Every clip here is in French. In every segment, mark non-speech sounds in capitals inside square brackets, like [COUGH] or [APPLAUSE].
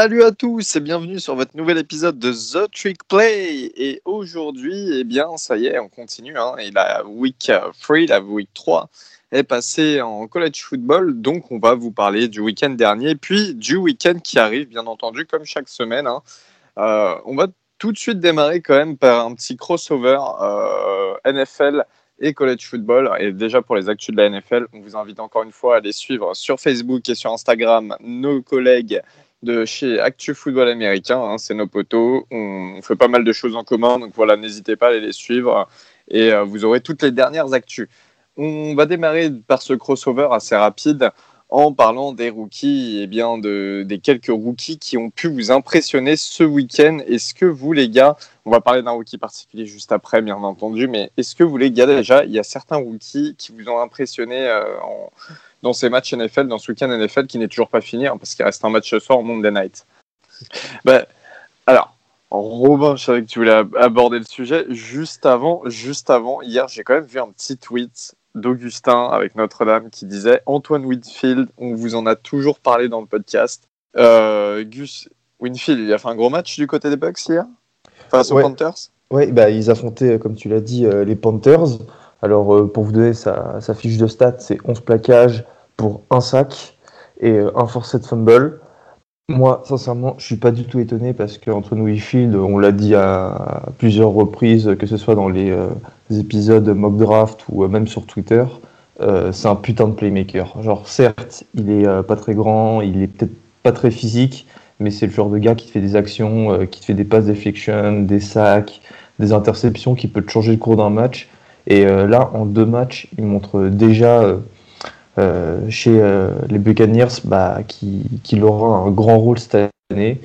Salut à tous et bienvenue sur votre nouvel épisode de The Trick Play. Et aujourd'hui, eh bien, ça y est, on continue. Hein, et la week 3, la week 3 est passée en college football. Donc, on va vous parler du week-end dernier, puis du week-end qui arrive, bien entendu, comme chaque semaine. Hein. Euh, on va tout de suite démarrer quand même par un petit crossover euh, NFL et college football. Et déjà pour les actus de la NFL, on vous invite encore une fois à les suivre sur Facebook et sur Instagram nos collègues de chez Actu Football Américain. Hein, c'est nos potos. On, fait pas mal de choses en commun. Donc voilà, n'hésitez pas à aller les suivre et euh, vous aurez toutes les dernières actus. On va démarrer par ce crossover assez rapide en parlant des rookies et bien de, des quelques rookies qui ont pu vous impressionner ce week-end. Est-ce que vous, les gars, on va parler d'un rookie particulier juste après, bien entendu, mais est-ce que vous, les gars, déjà, il y a certains rookies qui vous ont impressionné euh, en, dans ces matchs NFL, dans ce week-end NFL qui n'est toujours pas fini, hein, parce qu'il reste un match ce soir au Monday Night. [LAUGHS] bah, alors, Robin, je savais que tu voulais aborder le sujet. Juste avant, juste avant, hier, j'ai quand même vu un petit tweet d'Augustin avec Notre-Dame qui disait Antoine Whitfield, on vous en a toujours parlé dans le podcast. Euh, Gus Winfield, il a fait un gros match du côté des Bucks hier face aux Panthers? Oui, bah, ils affrontaient, comme tu l'as dit, euh, les Panthers. Alors, euh, pour vous donner sa, fiche de stats, c'est 11 plaquages pour un sac et euh, un forced fumble. Moi, sincèrement, je suis pas du tout étonné parce qu'Antoine Whitfield, on l'a dit à plusieurs reprises, que ce soit dans les, euh, épisodes mock draft ou même sur Twitter, c'est un putain de playmaker. Genre, certes, il est pas très grand, il est peut-être pas très physique, mais c'est le genre de gars qui te fait des actions, qui te fait des passes deflection, des sacs, des interceptions, qui peut te changer le cours d'un match. Et euh, là, en deux matchs, il montre déjà euh, euh, chez les Buccaneers bah, qu'il aura un grand rôle cette année.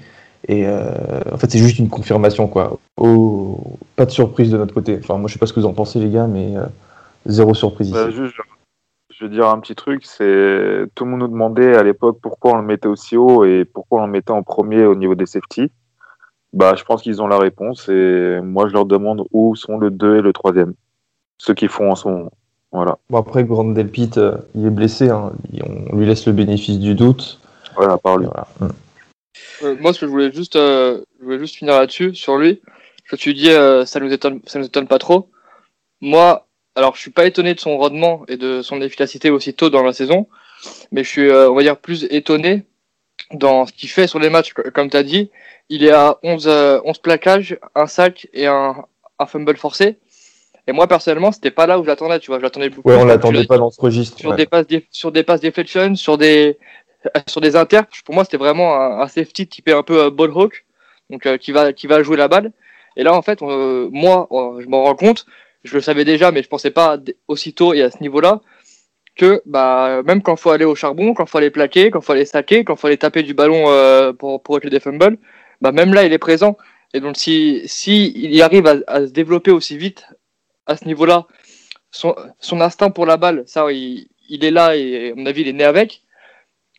Et en fait, c'est juste une confirmation, quoi. Oh, pas de surprise de notre côté. Enfin, moi, je sais pas ce que vous en pensez, les gars, mais zéro surprise bah, ici. je veux dire un petit truc, c'est tout le monde nous demandait à l'époque pourquoi on le mettait aussi haut et pourquoi on le mettait en premier au niveau des safety. Bah, je pense qu'ils ont la réponse et moi, je leur demande où sont le 2 et le 3e ceux qui font en ce moment. Voilà. Bon, après, Grand Delpit, euh, il est blessé. Hein. On lui laisse le bénéfice du doute. Voilà, par lui. Mm. Euh, moi, ce que je voulais juste, euh, je voulais juste finir là-dessus, sur lui. Je tu dis, ça nous étonne, ça nous étonne pas trop. Moi, alors, je suis pas étonné de son rendement et de son efficacité aussitôt dans la saison, mais je suis, on va dire, plus étonné dans ce qu'il fait sur les matchs. Comme tu as dit, il est à 11, 11 plaquages, un sac et un, un fumble forcé. Et moi, personnellement, c'était pas là où j'attendais, tu vois. J'attendais beaucoup. Ouais, on l'attendait pas dans ce registre. Sur, des passes, sur des passes deflection, sur des, sur des inters. Pour moi, c'était vraiment un, safety typé un peu euh, ball hawk. Donc, euh, qui va, qui va jouer la balle. Et là, en fait, moi, je m'en rends compte. Je le savais déjà, mais je pensais pas aussitôt et à ce niveau-là que, bah, même quand faut aller au charbon, quand faut aller plaquer, quand faut aller saquer, quand faut aller taper du ballon euh, pour, pour être des fumbles, bah, même là, il est présent. Et donc, si, si il arrive à, à se développer aussi vite à ce niveau-là, son, instinct pour la balle, ça, il, est là et à mon avis, il est né avec.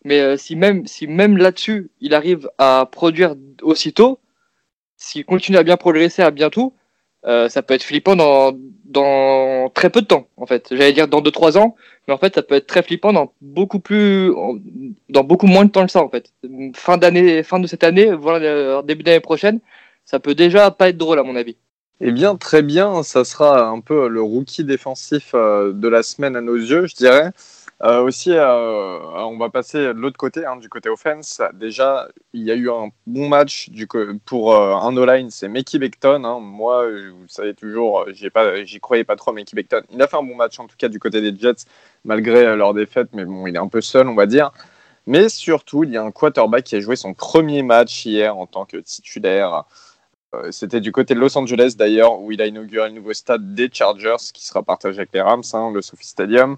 Mais euh, si même, si même là-dessus, il arrive à produire aussitôt, s'il continue à bien progresser à bientôt, euh, ça peut être flippant dans, dans très peu de temps, en fait. J'allais dire dans 2-3 ans, mais en fait, ça peut être très flippant dans beaucoup plus, dans beaucoup moins de temps que ça, en fait. Fin d'année, fin de cette année, voire début d'année prochaine, ça peut déjà pas être drôle, à mon avis. Eh bien, très bien, ça sera un peu le rookie défensif euh, de la semaine à nos yeux, je dirais. Euh, aussi, euh, on va passer de l'autre côté, hein, du côté offense. Déjà, il y a eu un bon match pour un O-line, c'est Mickey Beckton. Hein. Moi, vous savez toujours, j'y croyais pas trop, Mickey Beckton. Il a fait un bon match, en tout cas, du côté des Jets, malgré leur défaite, mais bon, il est un peu seul, on va dire. Mais surtout, il y a un quarterback qui a joué son premier match hier en tant que titulaire. Euh, c'était du côté de Los Angeles d'ailleurs, où il a inauguré le nouveau stade des Chargers, qui sera partagé avec les Rams, hein, le Sophie Stadium.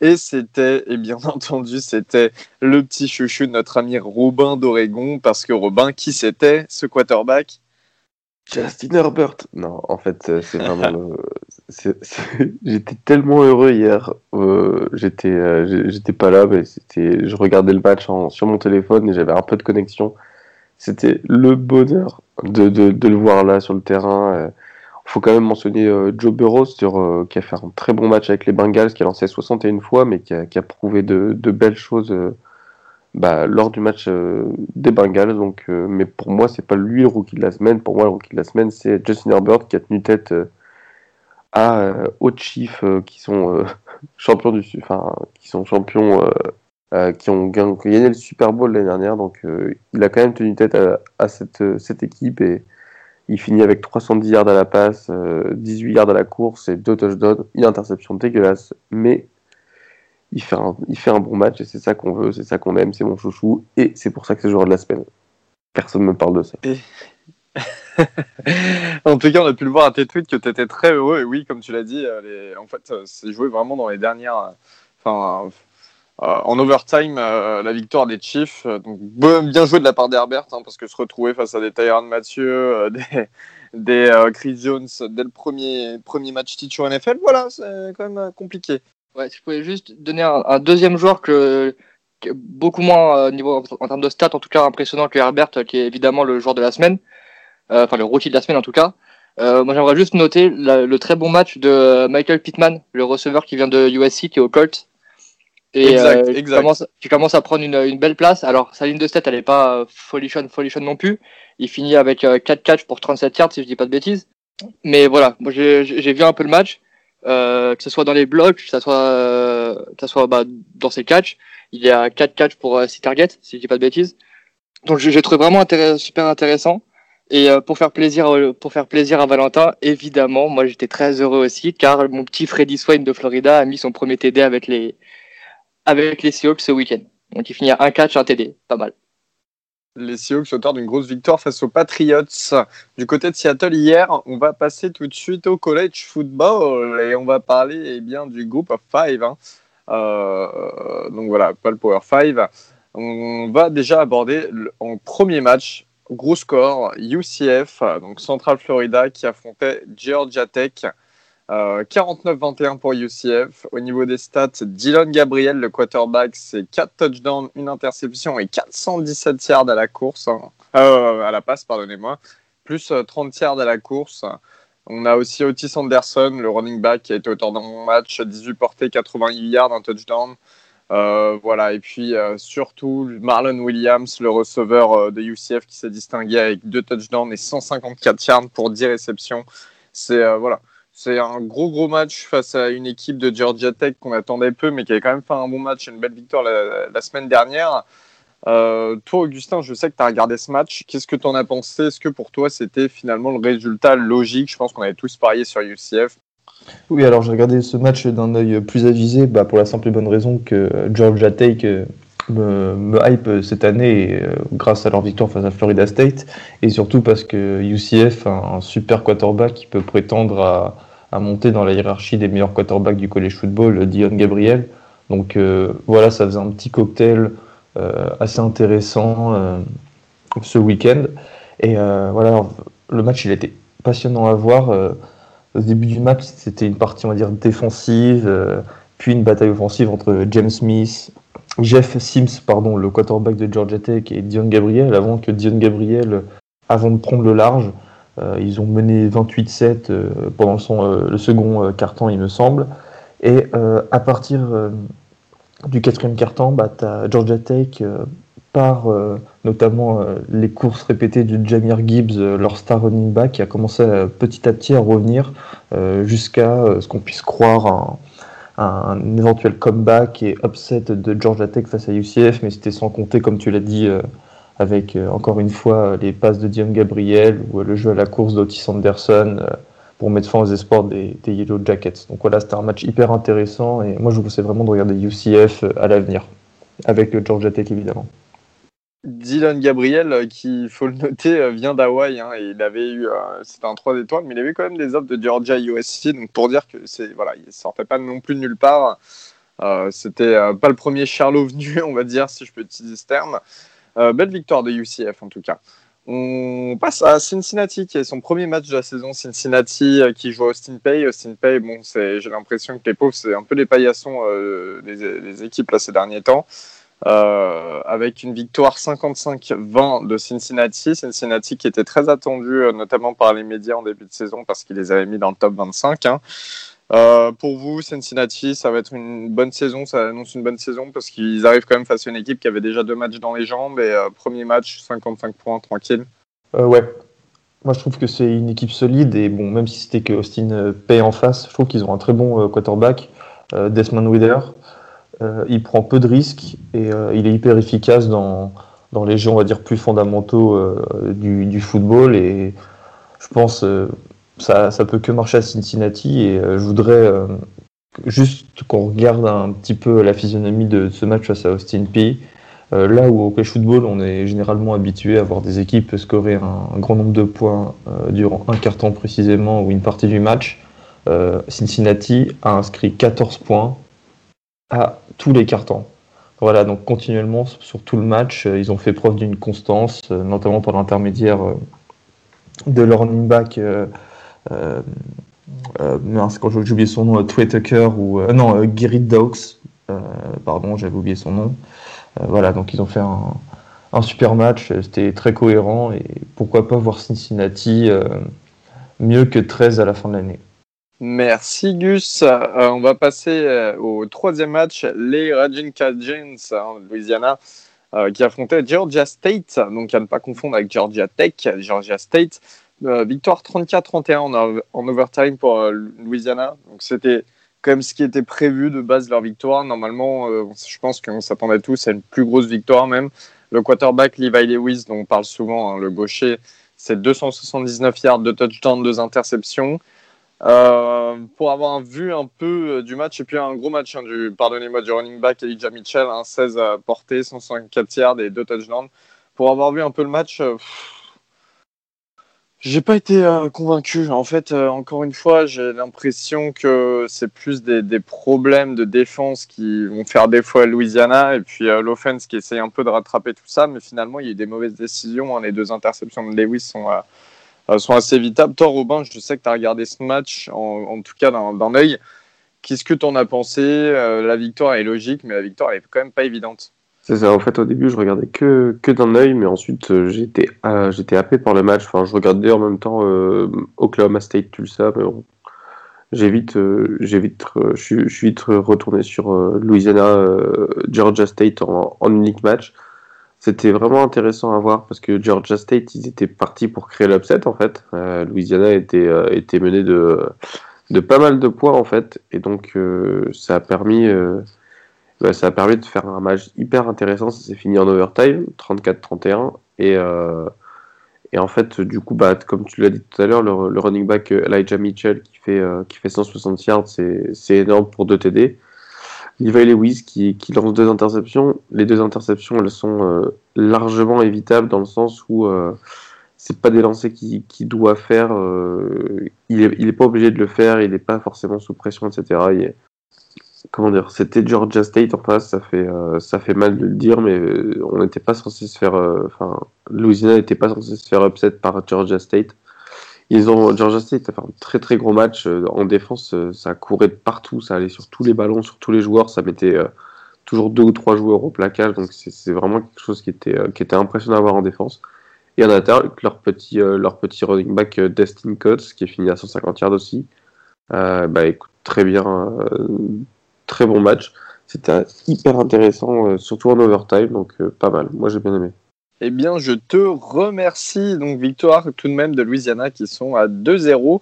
Et c'était, [LAUGHS] et bien entendu, c'était le petit chouchou de notre ami Robin d'Oregon, parce que Robin, qui c'était ce quarterback? Justin Herbert. Non, en fait, euh, c'est [LAUGHS] vraiment. [LAUGHS] J'étais tellement heureux hier. Euh, j'étais, j'étais pas là, mais c'était. Je regardais le match sur mon téléphone et j'avais un peu de connexion. C'était le bonheur de, de, le voir là sur le terrain. Il euh, faut quand même mentionner euh, Joe Burrow euh, qui a fait un très bon match avec les Bengals, qui a lancé 61 fois, mais qui a, qui a prouvé de, de, belles choses bah, lors du match des Bengals. Donc, mais pour moi, c'est pas lui le rookie de la semaine. Pour moi, le rookie de la semaine, c'est Justin Herbert qui a tenu tête à aux Chiefs qui sont [LAUGHS] champions du, enfin, qui sont champions euh, qui ont gagné le Super Bowl l'année dernière. Donc euh, il a quand même tenu tête à, cette, euh, cette, équipe et il finit avec 310 yards à la passe, 18 yards à la course et deux touchdowns, une interception dégueulasse, mais il fait un, il fait un bon match et c'est ça qu'on veut, c'est ça qu'on aime, c'est mon chouchou et c'est pour ça que c'est le joueur de la semaine. Personne ne me parle de ça. [LAUGHS] en tout cas, on a pu le voir à tes tweets que tu étais très heureux. Et oui, comme tu l'as dit, en fait, c'est joué vraiment dans les dernières. Euh, en overtime, euh, la victoire des Chiefs. Euh, donc bien joué de la part d'Herbert, hein, parce que se retrouver face à des Tyron Mathieu, [LAUGHS] des, Chris Jones dès le premier, premier match titre NFL, voilà, c'est quand même compliqué. Ouais, si je pouvais juste donner un, deuxième joueur que, beaucoup moins niveau en termes de stats, en tout cas impressionnant que Herbert, qui est évidemment le joueur de la semaine, enfin le rookie de la semaine en tout cas. moi, j'aimerais juste noter le très bon match de Michael Pittman, le receveur qui vient de USC, qui est au Colt, et exact, euh, Tu, commences, à prendre une, belle place. Alors, sa ligne de stat, elle n'est pas euh, folichonne, folichonne non plus. Il finit avec 4 euh, catchs pour 37 yards, si je dis pas de bêtises. Mais voilà, moi j'ai vu un peu le match, que ce soit dans les blocs, que ce soit, que soit bah, dans ses catchs. Il y a 4 catchs pour 6 targets, si je dis pas de bêtises. Donc j'ai trouvé vraiment super intéressant. Et pour faire plaisir, pour faire plaisir à Valentin, évidemment, moi j'étais très heureux aussi, car mon petit Freddy Swain de Florida a mis son premier TD avec les avec les Seahawks ce week-end. Donc il finit un catch, un TD, pas mal. Les Seahawks auteurs d'une grosse victoire face aux Patriots. Du côté de Seattle hier, on va passer tout de suite au college football et on va parler eh bien, du groupe of five. Hein. Euh, donc voilà, pas le Power 5. On va déjà aborder en premier match, gros score, UCF, donc Central Florida qui affrontait Georgia Tech. 49-21 euh, pour UCF. Au niveau des stats, Dylan Gabriel, le quarterback, c'est 4 touchdowns, une interception et 417 yards à la course, hein. euh, à la passe, pardonnez-moi, plus 30 euh, yards à la course. On a aussi Otis Anderson, le running back, qui a été auteur dans mon match, 18 portées, 88 yards, un touchdown. voilà, et puis surtout Marlon Williams, le receveur de UCF, qui s'est distingué avec 2 touchdowns et 154 yards pour 10 réceptions. C'est voilà, c'est un gros gros match face à une équipe de Georgia Tech qu'on attendait peu, mais qui avait quand même fait un bon match et une belle victoire la, semaine dernière. Euh, toi, Augustin, je sais que tu as regardé ce match. Qu'est-ce que tu en as pensé? Est-ce que pour toi, c'était finalement le résultat logique? Je pense qu'on avait tous parié sur UCF. Oui, alors j'ai regardé ce match d'un œil plus avisé bah, pour la simple et bonne raison que Georgia Tech euh, me, hype cette année euh, grâce à leur victoire face à Florida State et surtout parce que UCF a un super quarterback qui peut prétendre à, à monter dans la hiérarchie des meilleurs quarterbacks du college football, Dion Gabriel. Donc euh, voilà, ça faisait un petit cocktail euh, assez intéressant euh, ce week-end. Et voilà, le match, il était passionnant à voir. au début du match, c'était une partie, on va dire, défensive, puis une bataille offensive entre James Smith, Jeff Sims, pardon, le quarterback de Georgia Tech, et Dion Gabriel, avant que Dion Gabriel, avant de prendre le large, euh, ils ont mené 28-7 euh, pendant euh, le second quart-temps, il me semble. Et à partir du quatrième quart-temps, bah, Georgia Tech par notamment les courses répétées de Jamir Gibbs, leur star running back, qui a commencé petit à petit à revenir jusqu'à ce qu'on puisse croire un, un, éventuel comeback et upset de Georgia Tech face à UCF, mais c'était sans compter, comme tu l'as dit, avec euh, encore une fois les passes de Dion Gabriel ou le jeu à la course d'Otis Anderson euh, pour mettre fin aux espoirs des, Yellow Jackets. Donc voilà, c'était un match hyper intéressant et moi je vous conseille vraiment de regarder UCF euh, à l'avenir, avec Georgia Tech évidemment. Dylan Gabriel, qui, il faut le noter, vient d'Hawaï. Hein, il avait eu, c'était un 3 étoiles, mais il avait quand même des offres de Georgia USC. Donc pour dire que c'est, voilà, il sortait pas non plus de nulle part. c'était pas le premier Charlot venu, [LAUGHS] on va dire, si je peux utiliser ce terme. Euh, belle victoire de UCF en tout cas. On passe à Cincinnati, qui est son premier match de la saison. Cincinnati euh, qui joue Austin Pay. Austin Pay, bon, j'ai l'impression que les pauvres, c'est un peu les paillassons euh, des, équipes là, ces derniers temps. avec une victoire 55-20 de Cincinnati. Cincinnati qui était très attendu, notamment par les médias en début de saison, parce qu'ils les avaient mis dans le top 25. Hein. Euh, pour vous, Cincinnati, ça va être une bonne saison, ça annonce une bonne saison parce qu'ils arrivent quand même face à une équipe qui avait déjà deux matchs dans les jambes et euh, premier match, 55 points, tranquille. Euh, ouais. Moi, je trouve que c'est une équipe solide et bon, même si c'était que Austin paye en face, je trouve qu'ils ont un très bon quarterback, Desmond Wider. Il prend peu de risques et il est hyper efficace dans, dans les jeux, on va dire, plus fondamentaux du, du football et je pense ça, ça peut que marcher à Cincinnati et euh, je voudrais euh, juste qu'on regarde un petit peu la physionomie de ce match face à Austin Peay. Euh, là où au college football, on est généralement habitué à voir des équipes scorer un, grand nombre de points durant un quart temps précisément ou une partie du match, Cincinnati a inscrit 14 points à tous les quarts temps. Voilà, donc continuellement sur tout le match, ils ont fait preuve d'une constance, notamment par l'intermédiaire de leur running back. Euh, euh, quand j'ai oublié son nom, euh, Trey Tucker ou euh, non, euh, Dawes, euh, pardon, j'avais oublié son nom. Voilà, donc ils ont fait un, super match, c'était très cohérent et pourquoi pas voir Cincinnati mieux que 13 à la fin de l'année. Merci Gus. On va passer au troisième match, les Raging Cajuns hein, de Louisiana qui affrontaient Georgia State, donc à ne pas confondre avec Georgia Tech, Georgia State. Euh, victoire 34-31 en, overtime pour euh, Louisiana. Donc c'était quand même ce qui était prévu de base de leur victoire. Normalement, euh, je pense qu'on s'attendait tous à une plus grosse victoire même. Le quarterback Levi Lewis, dont on parle souvent, hein, le gaucher, c'est 279 yards, deux touchdowns, deux interceptions. Pour avoir vu un peu du match, et puis un gros match, hein, du, pardonnez-moi, du running back Elijah Mitchell, hein, 16 à portée, 154 yards et deux touchdowns. Pour avoir vu un peu le match, j'ai pas été euh, convaincu. En fait, euh, encore une fois, j'ai l'impression que c'est plus des, problèmes de défense qui vont faire défaut à Louisiana, et puis euh, l'offense qui essaye un peu de rattraper tout ça, mais finalement, il y a eu des mauvaises décisions. hein. Les deux interceptions de Lewis sont. sont assez évitables. Toi, Robin, je sais que tu as regardé ce match, en, tout cas d'un œil. Qu'est-ce que tu en as pensé? La victoire est logique, mais la victoire elle est quand même pas évidente. C'est ça, en fait, au début, je regardais que, que d'un œil, mais ensuite, euh, j'étais euh, happé par le match. Enfin, je regardais en même temps euh, Oklahoma State Tulsa, mais bon, j'ai vite, euh, vite, je suis- vite retourné sur Louisiana, Georgia State en, en unique match. C'était vraiment intéressant à voir parce que Georgia State, ils étaient partis pour créer l'upset en fait. Louisiana était, était mené de, de pas mal de points en fait, et donc ça a permis. Bah, ça a permis de faire un match hyper intéressant. Ça s'est fini en overtime, 34-31. Et, euh, et en fait, du coup, bah, comme tu l'as dit tout à l'heure, le, running back Elijah Mitchell qui fait, euh, qui fait 160 yards, c'est énorme pour 2 TD. Levi Lewis qui, qui lance deux interceptions. Les deux interceptions, elles sont euh, largement évitables dans le sens où euh, c'est pas des lancers qu'il doit faire. il, est, il est pas obligé de le faire. Il n'est pas forcément sous pression, etc. comment dire, c'était Georgia State en face, ça fait, euh, mal de le dire, mais euh, on n'était pas censé se faire, euh, enfin, Louisiana n'était pas censé se faire upset par Georgia State. Ils ont, Georgia State a fait un très très gros match en défense, ça courait partout, ça allait sur tous les ballons, sur tous les joueurs, ça mettait toujours deux ou trois joueurs au placage, donc c'est vraiment quelque chose qui était, qui impressionnant à voir en défense. Et en attaque, leur petit, leur petit running back Destin Coates, qui est fini à 150 yards aussi. Bah écoute, très bien, très bon match. C'était hyper intéressant, euh, surtout en overtime, donc euh, pas mal. Moi j'ai bien aimé. Eh bien, je te remercie. Donc, victoire tout de même de Louisiana qui sont à 2-0.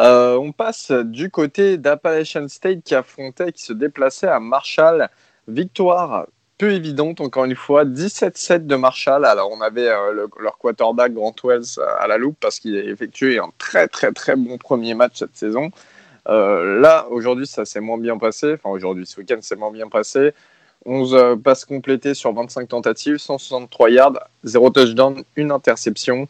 Euh, on passe du côté d'Appalachian State qui affrontait, qui se déplaçait à Marshall. Victoire peu évidente, encore une fois, 17-7 de Marshall. Alors, on avait le- leur quarterback Grant Wells à la loupe parce qu'il a effectué un très, très, très bon premier match cette saison. Euh, là, aujourd'hui, ça s'est moins bien passé. Enfin, aujourd'hui, ce week-end, c'est moins bien passé. 11 euh, passes complétées sur 25 tentatives, 163 yards, 0 touchdown, une interception.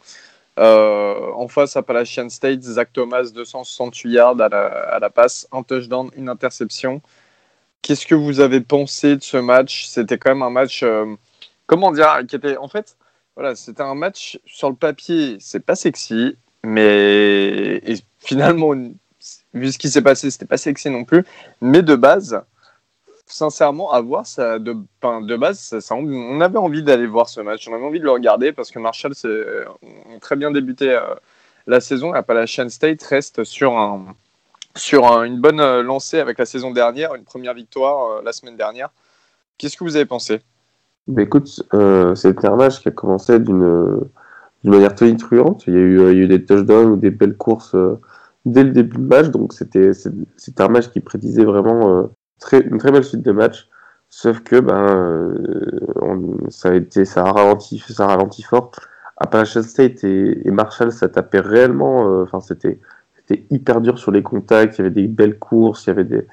Euh, en face, Appalachian State, Zach Thomas, 268 yards à la, à la passe, un touchdown, une interception. Qu'est-ce que vous avez pensé de ce match? C'était quand même un match, comment dire, qui était en fait, voilà, c'était un match sur le papier, c'est pas sexy, mais finalement, vu ce qui s'est passé, c'était pas sexy non plus. Mais de base, sincèrement, à voir, ça, de, base, on avait envie d'aller voir ce match. On avait envie de le regarder parce que Marshall euh, très bien débuté euh, la saison. Appalachian State reste sur un, sur un- une bonne euh, lancée avec la saison dernière, une première victoire euh, la semaine dernière. Qu'est-ce que vous avez pensé? Mais écoute, c'était un match qui a commencé d'une manière tonitruante. Il il y a eu des touchdowns ou des belles courses dès le début de match, donc c'était un match qui prédisait vraiment euh, très, une très belle suite de matchs. Sauf que ben euh, ça a été ça a ralenti ça a ralenti fort. Appalachian State et, Marshall ça tapait réellement. euh, Enfin c'était hyper dur sur les contacts. Il y avait des belles courses, il y avait des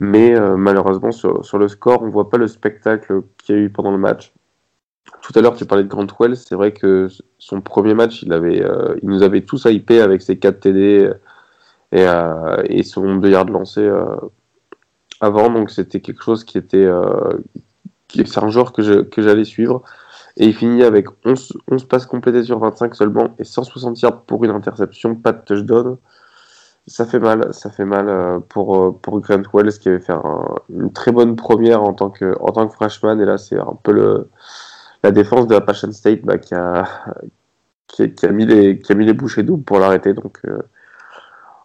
mais malheureusement, sur, sur le score, on voit pas le spectacle qu'il y a eu pendant le match. Tout à l'heure, tu parlais de Grant Wells. C'est vrai que son premier match, il, avait, euh, il nous avait tous hypé avec ses 4 TD et, euh, et son 2 yards lancés euh, avant. Donc, c'était quelque chose qui était. Euh, c'est un joueur que je- que j'allais suivre. Et il finit avec 11, 11 passes complétées sur 25 seulement et 160 yards pour une interception, pas de touchdown. Ça fait mal, ça fait mal euh, pour, euh, pour Grant Wells qui avait fait un- une très bonne première en tant que, en tant que freshman. Et là, c'est un peu le, la défense de Appalachian State bah, qui, a, qui, a, mis les, qui a mis les bouchées doubles pour l'arrêter. Donc euh,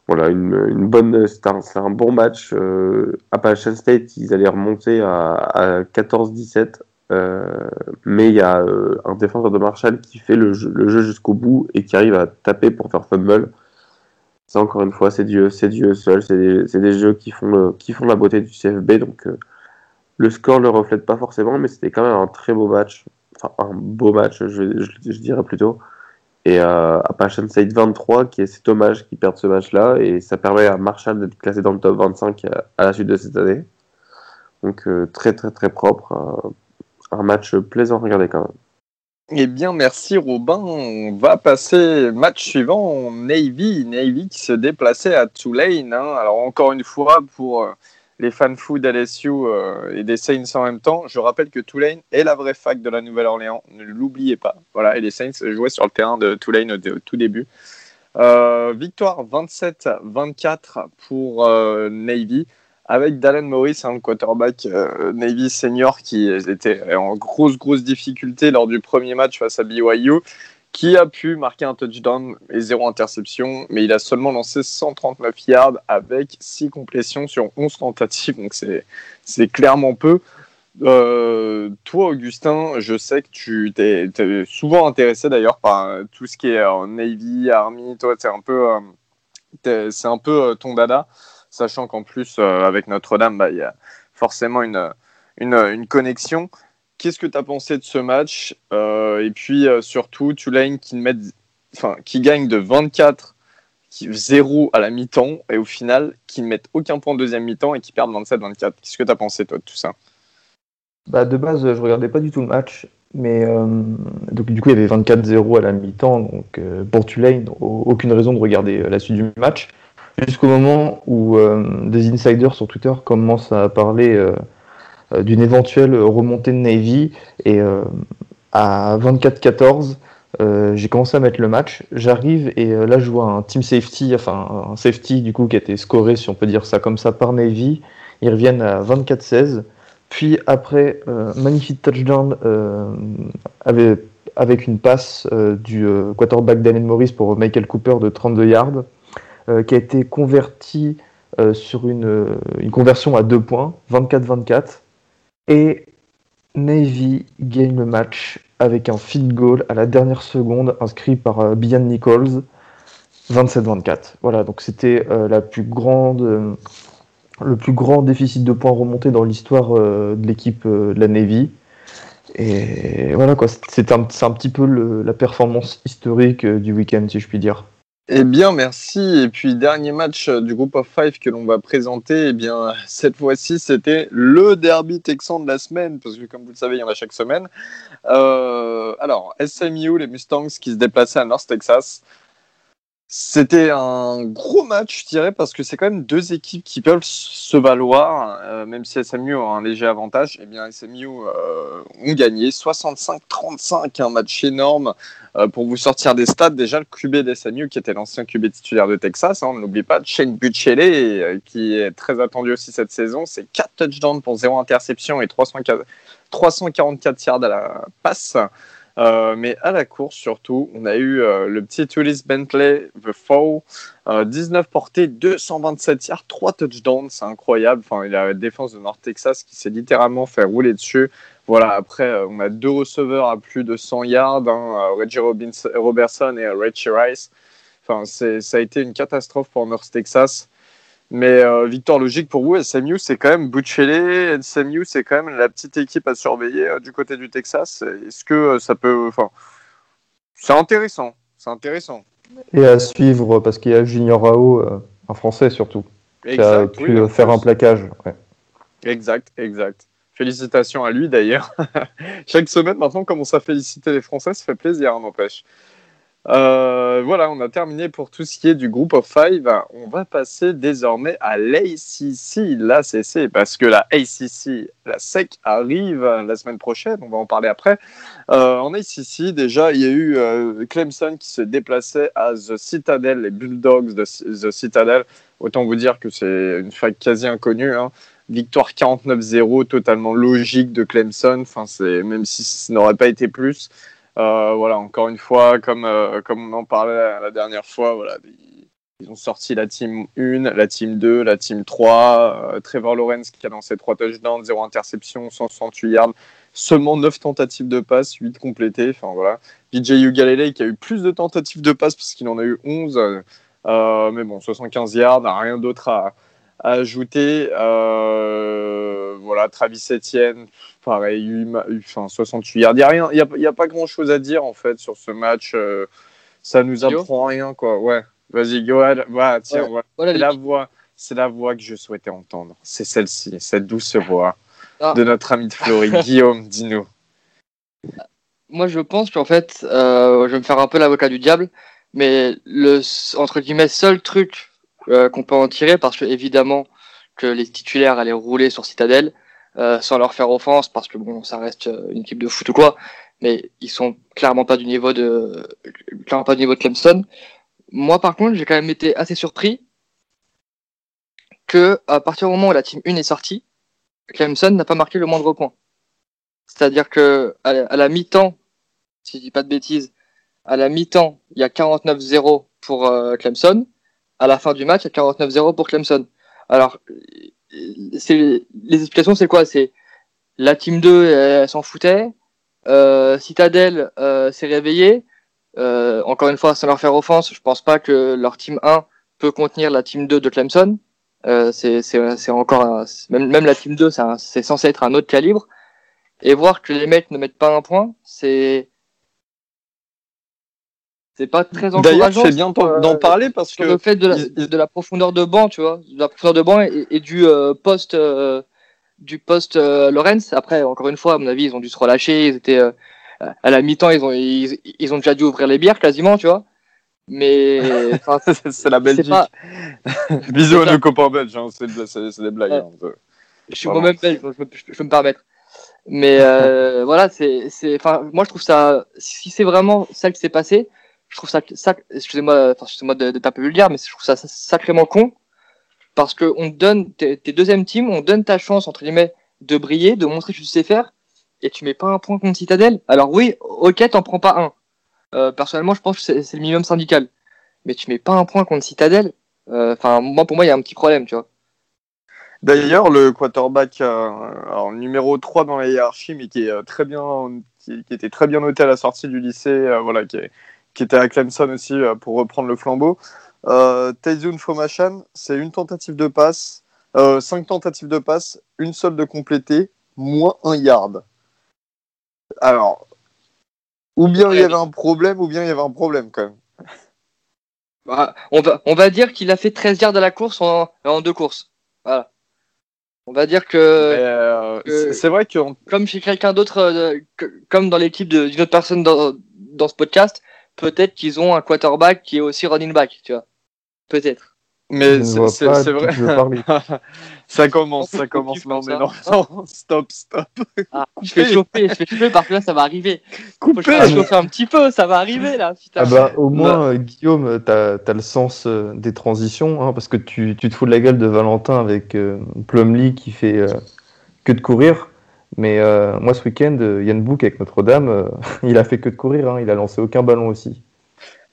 voilà, une, une bonne, c'est un, bon match. Euh, Appalachian State, ils allaient remonter à, à 14-17. Euh, mais il y a euh, un défenseur de Marshall qui fait le jeu, jusqu'au bout et qui arrive à taper pour faire fumble. Ça, encore une fois, c'est Dieu, c'est Dieu seul. C'est des, des jeux qui font, qui font la beauté du CFB. Donc, le score le reflète pas forcément, mais c'était quand même un très beau match. Enfin, un beau match, je, dirais plutôt. Et euh, Appalachian State 23, qui est, c'est dommage qu'ils perdent ce match-là. Et ça permet à Marshall d'être classé dans le top 25 à, à la suite de cette année. Donc, euh, très, très, très propre. euh, un match plaisant à regarder quand même. Eh bien, merci Robin. On va passer match suivant, Navy. Navy qui se déplaçait à Tulane. hein. Alors, encore une fois, pour euh, les fans fous d'LSU euh, et des Saints en même temps, je rappelle que Tulane est la vraie fac de la Nouvelle-Orléans. Ne l'oubliez pas. Voilà, et les Saints jouaient sur le terrain de Tulane au, tout début. Euh, victoire 27-24 pour euh, Navy avec Dallin Morris, un quarterback euh, Navy senior qui était en grosse, grosse difficulté lors du premier match face à BYU, qui a pu marquer un touchdown et zéro interception, mais il a seulement lancé 139 yards avec 6 complétions sur 11 tentatives, donc c'est, clairement peu. Euh, toi, Augustin, je sais que tu t'es, souvent intéressé d'ailleurs par euh, tout ce qui est euh, Navy, Army, toi, c'est un peu, euh, un peu euh, ton dada sachant qu'en plus, euh, avec Notre-Dame, bah, il y a forcément une, une connexion. Qu'est-ce que tu as pensé de ce match Euh, Et puis euh, surtout, Tulane qui, met, qui gagne de 24 qui, 0 à la mi-temps et au final qui ne mettent aucun point en deuxième mi-temps et qui perdent 27-24. Qu'est-ce que tu as pensé toi de tout ça? Bah, de base, je regardais pas du tout le match, mais euh, donc, du coup, il y avait 24-0 à la mi-temps, donc pour Tulane, au- aucune raison de regarder la suite du match. Jusqu'au moment où des insiders sur Twitter commencent à parler d'une éventuelle remontée de Navy, et euh, à 24-14, euh, j'ai commencé à mettre le match. J'arrive et euh, là, je vois un team safety, enfin un safety du coup qui a été scoré, si on peut dire ça comme ça, par Navy. Ils reviennent à 24-16. Puis après, euh, magnifique touchdown euh, avec, avec une passe euh, du euh, quarterback Daniel Morris pour Michael Cooper de 32 yards, euh, qui a été converti euh, sur une, euh, une conversion à deux points, 24-24. Et Navy gagne le match avec un field goal à la dernière seconde inscrit par euh, Bian Nichols, 27-24. Voilà, donc c'était euh, le plus grand déficit de points remonté dans l'histoire euh, de l'équipe de la Navy. Et voilà quoi, c'est un, un petit peu la performance historique du week-end, si je puis dire. Eh bien, merci. Et puis, dernier match euh, du groupe of five que l'on va présenter, eh bien, cette fois-ci, c'était le derby texan de la semaine, parce que comme vous le savez, il y en a chaque semaine. Euh, alors, SMU, les Mustangs qui se déplaçaient à North Texas. C'était un gros match, je dirais, parce que c'est quand même deux équipes qui peuvent se valoir, euh, même si SMU a un léger avantage. Eh bien, SMU ont gagné 65-35, un match énorme. Euh, pour vous sortir des stats, déjà le QB d'SMU, qui était l'ancien QB titulaire de Texas, hein, on n'oublie pas, Shane Buchele, euh, qui est très attendu aussi cette saison, c'est 4 touchdowns pour 0 interception et 300 344 yards à la passe. Euh, mais à la course, surtout, on a eu euh, le petit Willis Bentley, The Foe, 19 portées, 227 yards, 3 touchdowns, c'est incroyable. Enfin, il a la défense de North Texas qui s'est littéralement fait rouler dessus. Voilà, après, euh, on a deux receveurs à plus de 100 yards, hein, Reggie Robinson, Robertson et Richie Rice. Enfin, ça a été une catastrophe pour North Texas. Mais euh, victoire logique pour vous, SMU, c'est quand même Butchele. SMU, c'est quand même la petite équipe à surveiller euh, du côté du Texas. Est-ce que euh, ça peut. Enfin, c'est intéressant. C'est intéressant. Et à suivre, parce qu'il y a Junior Rao, un français surtout, qui a pu faire un plaquage. Ouais. Exact, exact. Félicitations à lui d'ailleurs. [LAUGHS] Chaque semaine maintenant, on commence à féliciter les Français, ça fait plaisir, n'empêche. Euh, voilà, on a terminé pour tout ce qui est du groupe of five. On va passer désormais à l'ACC, l'ACC, parce que la ACC, la SEC arrive la semaine prochaine. On va en parler après. Euh, en ACC, déjà, il y a eu euh, Clemson qui se déplaçait à The Citadel, les Bulldogs de The Citadel. Autant vous dire que c'est une fac quasi inconnue. Hein. Victoire 49-0, totalement logique de Clemson. Enfin, même si ce n'aurait pas été plus. Euh, voilà, encore une fois, comme, euh, comme on en parlait la dernière fois, voilà, ils ont sorti la team 1, la team 2, la team 3. Euh, Trevor Lawrence qui a lancé 3 touchdowns, 0 interception, 168 yards, seulement 9 tentatives de passe, 8 complétées. Enfin voilà. DJ Galilei qui a eu plus de tentatives de passe parce qu'il en a eu 11. mais bon, 75 yards, rien d'autre à, ajouter. Euh, voilà, Travis Etienne, pareil, enfin, 68 yards. Il n'y a, y a, pas grand chose à dire en fait sur ce match. Euh, ça nous apprend rien, quoi. Ouais, vas-y, Joël. Voilà, tiens, voilà. c'est la voix. C'est la voix que je souhaitais entendre. C'est celle-ci, cette douce voix ah. de notre ami de Floride. [LAUGHS] Guillaume, dis-nous. Moi, je pense qu'en fait, euh, je vais me faire un peu l'avocat du diable, mais le entre guillemets seul truc euh, qu'on peut en tirer parce que évidemment que les titulaires allaient rouler sur Citadel euh, sans leur faire offense parce que bon ça reste euh, une équipe de foot ou quoi. Mais ils sont clairement pas du niveau de clairement pas du niveau de Clemson. Moi par contre j'ai quand même été assez surpris que à partir du moment où la team 1 est sortie Clemson n'a pas marqué le moindre point. C'est-à-dire que à la, mi-temps si je dis pas de bêtises à la mi-temps il y a 49-0 pour Clemson à la fin du match, à 49-0 pour Clemson. Alors, c'est, les explications, c'est quoi? C'est la team 2, elle, s'en foutait. Euh, Citadel euh, s'est réveillé. Euh, encore une fois, sans leur faire offense, je pense pas que leur team 1 peut contenir la team 2 de Clemson. Euh, c'est, encore même, même la team 2, c'est, c'est censé être un autre calibre. Et voir que les mecs ne mettent pas un point, c'est c'est pas très encourageant. D'ailleurs, c'est bien d'en euh, parler parce que le fait de la, de la, profondeur de banc, tu vois, de la profondeur de banc et, du euh, poste euh, du poste Lorenz. Après, encore une fois, à mon avis, ils ont dû se relâcher. Ils étaient à la mi-temps, ils ont ils, ont déjà dû ouvrir les bières quasiment, tu vois. Mais [LAUGHS] c'est la Belgique. Pas... [LAUGHS] Bisous à nos copains belges, hein, c'est des blagues. Hein, je suis moi-même belge, je, je, peux me permettre. Mais [LAUGHS] voilà, c'est, enfin, moi je trouve ça, si c'est vraiment ça qui s'est passé, je trouve ça, sacrément con parce que on donne tes, deuxième team, on donne ta chance entre guillemets de briller, de montrer que tu sais faire, et tu mets pas un point contre Citadel. Alors oui, ok, t'en prends pas un. Euh, personnellement, je pense que c'est le minimum syndical, mais tu mets pas un point contre Citadel. Euh, enfin, moi pour moi, il y a un petit problème, tu vois. D'ailleurs, le quarterback euh, numéro 3 dans la hiérarchie, mais qui est très bien, qui, qui, était très bien noté à la sortie du lycée, voilà, qui est, qui était à Clemson aussi euh, pour reprendre le flambeau. Euh, Tyson Fomachan, c'est une tentative de passe, euh, cinq tentatives de passe, une seule de compléter, moins un yard. Alors, ou bien il y avait un problème, ou bien il y avait un problème quand même. Bah, on, va, on va dire qu'il a fait 13 yards à la course en, en deux courses. Voilà. On va dire que, euh, c'est vrai que comme chez quelqu'un d'autre, comme dans l'équipe d'une autre personne dans, dans, ce podcast, peut-être qu'ils ont un quarterback qui est aussi running back, tu vois. Peut-être. Mais c'est vrai. [LAUGHS] ça commence, ça [LAUGHS] commence. Non, mais non, stop, stop. Ah, je fais chauffer, je fais chauffer parce que là, ça va arriver. Coupez. je vais chauffer un petit peu, ça va arriver là. Ah bah, au moins, Guillaume, t'as as le sens euh, des transitions, hein, parce que tu, tu, te fous de la gueule de Valentin avec euh, Plumlee qui fait euh, que de courir. Mais euh, moi, ce week-end, euh, Yann Book avec Notre-Dame, euh, [LAUGHS] il a fait que de courir. hein. Il a lancé aucun ballon aussi.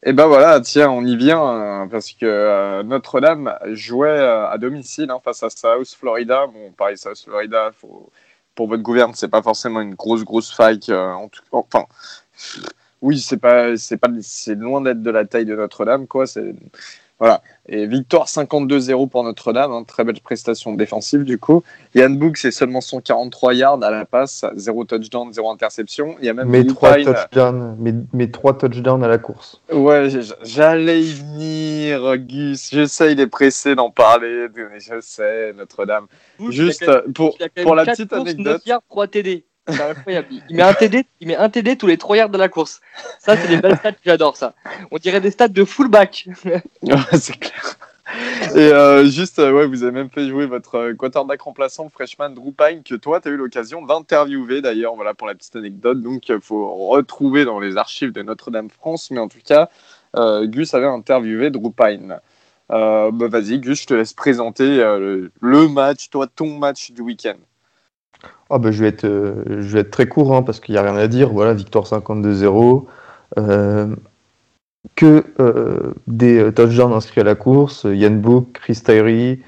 Et ben voilà, tiens, on y vient parce que Notre-Dame jouait à domicile hein, face à South Florida. Bon, pareil, South Florida, pour votre gouverne, c'est pas forcément une grosse grosse faille. enfin, oui, c'est pas, c'est pas, c'est loin d'être de la taille de Notre-Dame, quoi. Voilà. Et victoire 52-0 pour Notre-Dame, hein, très belle prestation défensive du coup. Yann Book, c'est seulement 143 yards à la passe, 0 touchdown, 0 interception. Il y a même trois, Pine- touchdowns, mais, mais trois touchdowns à la course. Ouais, j'allais y venir, Gus. Je sais, il est pressé d'en parler. mais Je sais, Notre-Dame. Juste pour, pour la petite courses, anecdote. 9 yards, 3 TD. C'est incroyable. Il met un TD, il met un TD tous les 3 yards de la course. Ça, c'est des belles stats, j'adore ça. On dirait des stats de fullback. [LAUGHS] C'est clair. Et euh, juste, euh, ouais, vous avez même fait jouer votre euh, quarterback remplaçant, freshman Drew que toi, tu as eu l'occasion d'interviewer d'ailleurs, voilà pour la petite anecdote. Donc, il faut retrouver dans les archives de Notre-Dame France. Mais en tout cas, Gus avait interviewé Drew bah, Vas-y, Gus, je te laisse présenter le match, toi, ton match du week-end. Ah bah, je, vais être, euh, je vais être très court hein, parce qu'il n'y a rien à dire. Voilà, victoire 52-0. Euh, que euh, des euh, touchdowns inscrits à la course. Yann Book, Chris Tyree,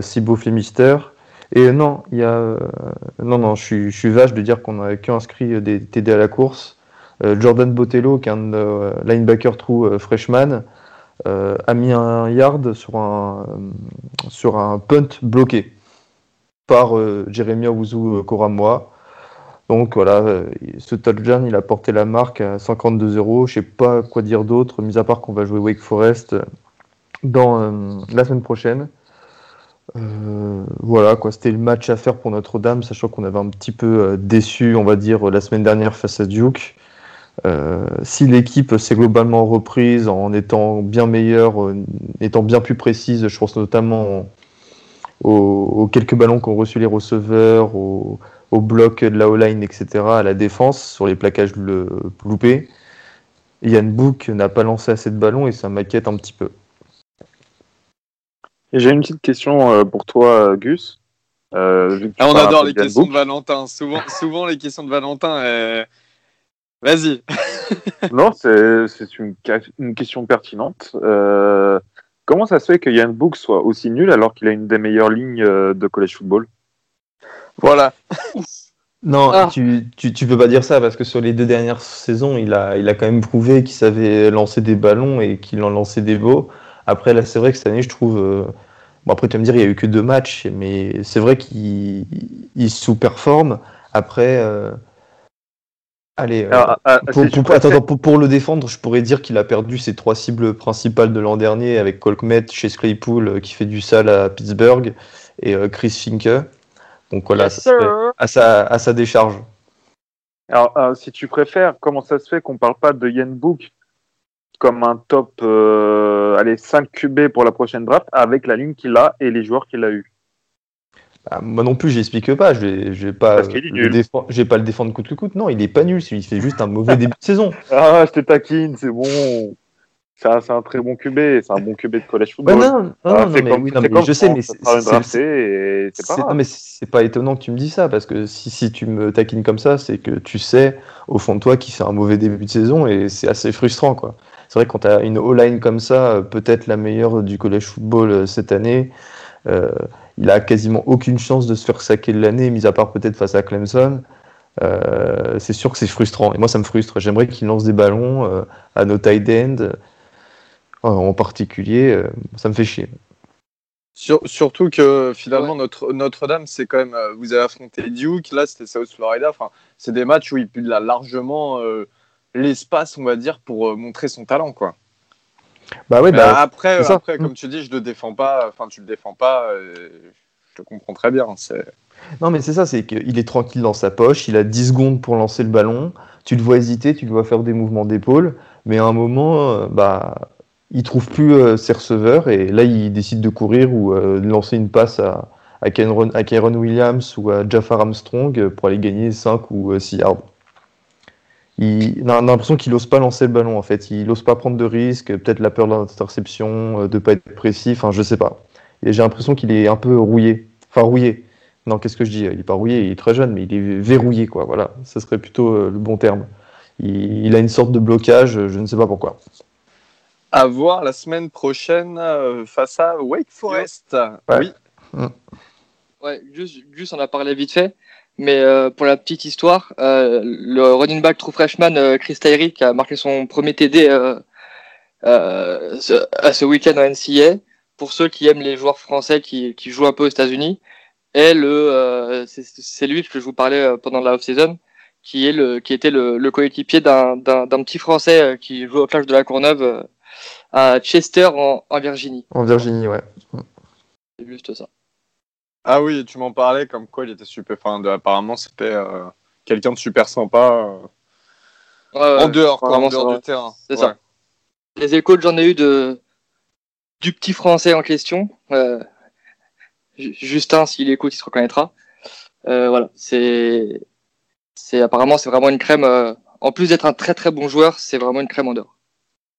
Sibo Flemister. Et non, il y a, non, non, je suis, vache de dire qu'on n'a qu'inscrit des TD à la course. Jordan Botello, qui est un linebacker true freshman, a mis un yard sur un, sur un punt bloqué par euh, Jeremy Owuzu Koramoa. Donc voilà, euh, ce touchdown, il a porté la marque à 52-0. Je sais pas quoi dire d'autre, mis à part qu'on va jouer Wake Forest euh, dans euh, la semaine prochaine. Euh, voilà, quoi, c'était le match à faire pour Notre-Dame, sachant qu'on avait un petit peu euh, déçu, on va dire, la semaine dernière face à Duke. Euh, si l'équipe s'est globalement reprise en étant bien meilleure, euh, étant bien plus précise, je pense notamment aux, aux quelques ballons qu'ont reçus les receveurs, aux, au bloc de la O-line, etc., à la défense, sur les plaquages le- loupés. Yann Book n'a pas lancé assez de ballons et ça m'inquiète un petit peu. J'ai une petite question euh, pour toi, Gus. Euh, Ah, on adore les questions Book. de Valentin. Souvent, souvent les questions de Valentin. euh, Vas-y. Non, c'est c'est une, une question pertinente. Euh, comment ça se fait que Yann Book soit aussi nul alors qu'il a une des meilleures lignes euh, de college football? Voilà. [LAUGHS] Non, Ah. tu, tu, tu peux pas dire ça parce que sur les deux dernières saisons, il a, il a quand même prouvé qu'il savait lancer des ballons et qu'il en lançait des beaux. Après, là, c'est vrai que cette année, je trouve. euh, Bon, après, tu vas me dire, il y a eu que deux matchs, mais c'est vrai qu'il il sous-performe. Après, euh, allez, euh, Alors, ah, ah, pour, attends, le défendre, je pourrais dire qu'il a perdu ses trois cibles principales de l'an dernier avec Colkmet, chez Claypool, euh, qui fait du sale à Pittsburgh, et euh, Chris Finke. Donc voilà, Yes, à sa, à sa décharge. Alors, euh, si tu préfères, comment ça se fait qu'on parle pas de Yann Book comme un top euh, allez, 5 QB pour la prochaine draft avec la ligne qu'il a et les joueurs qu'il a eu Bah, moi non plus, j'explique pas. Je vais, je vais pas, le défendre- je vais pas le défendre coûte que coûte. Non, il est pas nul. Il fait juste un mauvais début de saison. [LAUGHS] Ah, je te taquine, c'est bon. C'est un, très bon QB, c'est un bon QB de college Bah football. non, non, Ah, non, mais, comme- oui, non, c'est mais comme je sais, mais c'est pas étonnant que tu me dis ça parce que si, si tu me taquines comme ça, c'est que tu sais au fond de toi qu'il fait un mauvais début de saison et c'est assez frustrant quoi. C'est vrai que quand tu as une O-line comme ça, euh, peut-être la meilleure du college football euh, cette année, euh, il a quasiment aucune chance de se faire saquer de l'année, mis à part peut-être face à Clemson. Euh, c'est sûr que c'est frustrant et moi ça me frustre. J'aimerais qu'il lance des ballons euh, à nos tight end euh, en particulier, euh, ça me fait chier. Sur- surtout que finalement, notre, Notre-Dame, c'est quand même. euh, vous avez affronté Duke, là, c'était South Florida. Enfin, c'est des matchs où il il a largement euh, l'espace, on va dire, pour euh, montrer son talent, quoi. Bah Mais bah, après, après, comme tu dis, je le défends pas. Enfin, tu le défends pas. euh, je te comprends très bien. Non, mais c'est ça, c'est qu'il est tranquille dans sa poche, il a 10 secondes pour lancer le ballon, tu le vois hésiter, tu le vois faire des mouvements d'épaule, mais à un moment, euh, bah, il trouve plus euh, ses receveurs et là, il décide de courir ou de lancer une passe à, à, Williams ou à Jafar Armstrong pour aller gagner 5 ou 6 yards. Il, on a l'impression qu'il n'ose pas lancer le ballon en fait, il n'ose pas prendre de risques, peut-être la peur de l'interception, euh, de pas être précis, enfin je sais pas. Et j'ai l'impression qu'il est un peu rouillé, enfin rouillé Non, qu'est-ce que je dis? Il est pas rouillé, il est très jeune, mais il est verrouillé, quoi. Voilà, ce serait plutôt euh, le bon terme. Il, il a une sorte de blocage, je ne sais pas pourquoi. À voir la semaine prochaine euh, face à Wake Forest. Ouais. Oui. Ouais, juste, juste on a parlé vite fait, mais euh, pour la petite histoire, euh, le running back true freshman euh, Chris Tyree qui a marqué son premier TD euh, euh, ce, à ce week-end en NCA, pour ceux qui aiment les joueurs français qui, qui jouent un peu aux États-Unis, est le euh, c'est- c'est lui que je vous parlais pendant la off-season, qui est le qui était le, le coéquipier d'un d'un d'un petit français qui joue au Flash de la Courneuve euh, à Chester en, en Virginie. En Virginie, ouais. C'est juste ça. Ah oui, tu m'en parlais comme quoi il était super. Enfin, de- apparemment, c'était euh, quelqu'un de super sympa euh, Ouais, en dehors, quoi, en dehors du terrain. C'est ça. Les échos j'en ai eu de du petit français en question. Euh, Ju- Justin, s'il écoute, il se reconnaîtra. Euh, voilà, c'est c'est apparemment c'est vraiment une crème. en plus d'être un très très bon joueur, c'est vraiment une crème en dehors.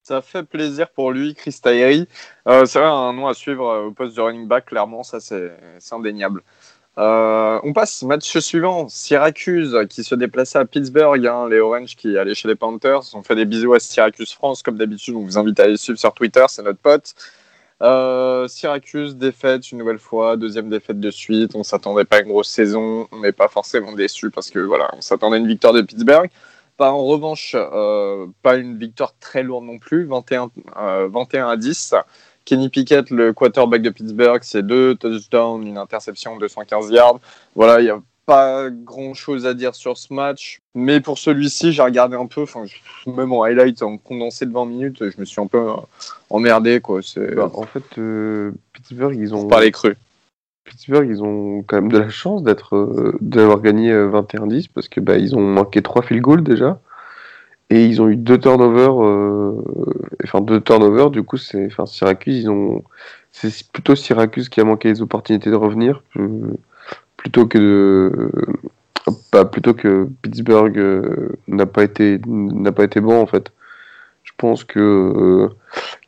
Ça fait plaisir pour lui, Chris Tyree. Euh, c'est vrai, un nom à suivre euh, au poste de running back, clairement, ça c'est indéniable. Euh, on passe match suivant, Syracuse qui se déplaçait à Pittsburgh, hein, les Orange qui allaient chez les Panthers. On fait des bisous à Syracuse France, comme d'habitude, on vous invite à aller suivre sur Twitter, c'est notre pote. Syracuse, défaite une nouvelle fois, deuxième défaite de suite. On s'attendait pas à une grosse saison, on n'est pas forcément déçu parce que voilà, on s'attendait à une victoire de Pittsburgh. Pas en revanche, euh, pas une victoire très lourde non plus, 21, euh, 21 à 10. Kenny Pickett, le quarterback de Pittsburgh, c'est deux touchdowns, une interception, 215 yards. Voilà, il n'y a pas grand chose à dire sur ce match. Mais pour celui-ci, j'ai regardé un peu, même en highlight, en condensé de 20 minutes, je me suis un peu euh, emmerdé, quoi. Bah, en fait, euh, Pittsburgh, ils ont. pas les crus. Pittsburgh, ils ont quand même de la chance d'être, euh, d'avoir gagné euh, 21-10 parce que bah, ils ont manqué trois field goals déjà et ils ont eu deux turnovers, euh, enfin deux turnovers. Du coup, c'est, enfin Syracuse, ils ont, c'est plutôt Syracuse qui a manqué les opportunités de revenir euh, plutôt que de, bah, plutôt que Pittsburgh euh, n'a pas été, n'a pas été bon en fait. Je pense que euh,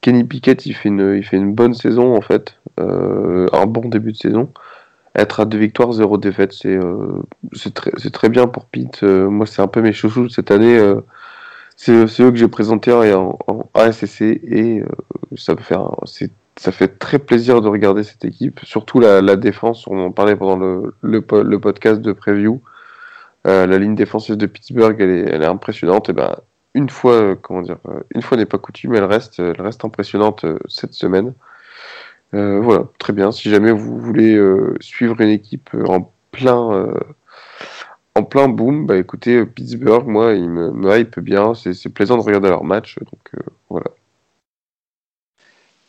Kenny Pickett, il fait une, il fait une bonne saison en fait, euh, un bon début de saison. Être à deux victoires, zéro défaite, c'est euh, très, très bien pour Pete. Euh, moi, c'est un peu mes chouchous cette année. euh, c'est eux que j'ai présenté en, en ASSC et ça, peut ça fait très plaisir de regarder cette équipe, surtout la, défense. On en parlait pendant le, le, le podcast de preview. La ligne défensive de Pittsburgh, elle est, elle est impressionnante. Et ben, une fois, euh, comment dire, euh, une fois n'est pas coutume, elle reste, elle reste impressionnante euh, cette semaine. Euh, voilà, très bien. Si jamais vous voulez euh, suivre une équipe euh, en plein, euh, en plein boom, bah écoutez, euh, Pittsburgh, moi, il me, hype bien. C'est plaisant de regarder leur match. Donc euh, voilà.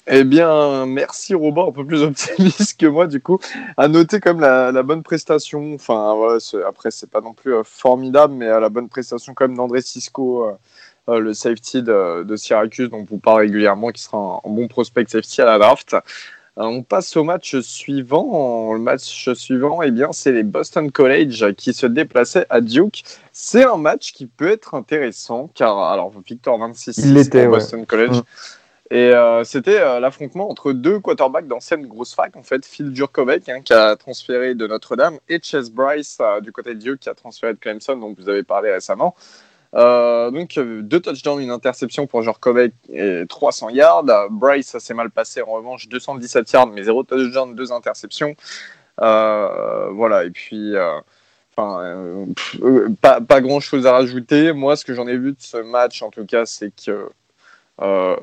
Eh bien, merci Robert, un peu plus [LAUGHS] optimiste que moi du coup. À noter comme la, la bonne prestation, enfin voilà, c'est- après c'est pas non plus euh, formidable, mais la bonne prestation quand même d'André Cisco, euh, euh, le safety de, de Syracuse, dont on vous parle régulièrement, qui sera un, un bon prospect safety à la draft. Euh, on passe au match suivant. Le match suivant, eh bien, c'est les Boston College qui se déplaçaient à Duke. C'est un match qui peut être intéressant, car alors victoire 26 Il l'était, pour ouais. Boston College. Mm. Et euh, c'était euh, l'affrontement entre deux quarterbacks d'anciennes grosses fac, en fait, Phil Jurkovec, hein, qui a transféré de Notre-Dame, et Chase Bryce euh, du côté de Duke, qui a transféré de Clemson, dont vous avez parlé récemment. Euh, donc, euh, deux touchdowns, une interception pour Jurkovec et 300 yards. Euh, Bryce, ça s'est mal passé en revanche, 217 yards, mais zéro touchdown, deux interceptions. Voilà, et puis. pas, pas grand chose à rajouter. Moi, ce que j'en ai vu de ce match, en tout cas, c'est que euh,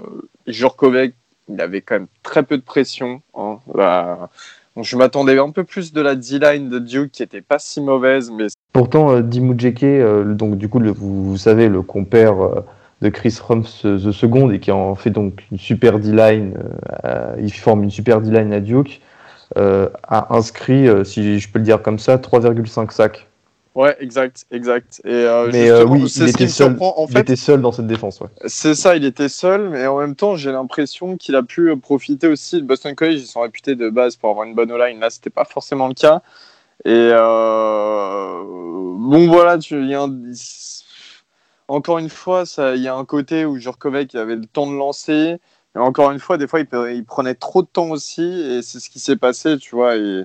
il avait quand même très peu de pression. hein. La- donc, je m'attendais un peu plus de la D-line de Duke, qui était pas si mauvaise, mais Pourtant, euh, Jeke, euh, donc du coup, vous, savez, le compère euh, de Chris euh, the second et qui en fait donc une super D-line, il forme une super D-line à Duke, a inscrit, si je peux le dire comme ça, 3,5 sacs. Ouais, exact, exact. Et euh, Mais euh, oui, il était seul. il était seul dans cette défense. Ouais. C'est ça, il était seul, mais en même temps, j'ai l'impression qu'il a pu profiter aussi. Le Boston College, ils sont réputés de base pour avoir une bonne line. Là, c'était pas forcément le cas. Et euh, bon, voilà, tu, un- encore une fois, ça, il y a un côté où Jurkovec avait le temps de lancer. Et encore une fois, des fois, il, prenait trop de temps aussi, et c'est ce qui s'est passé, tu vois. Et,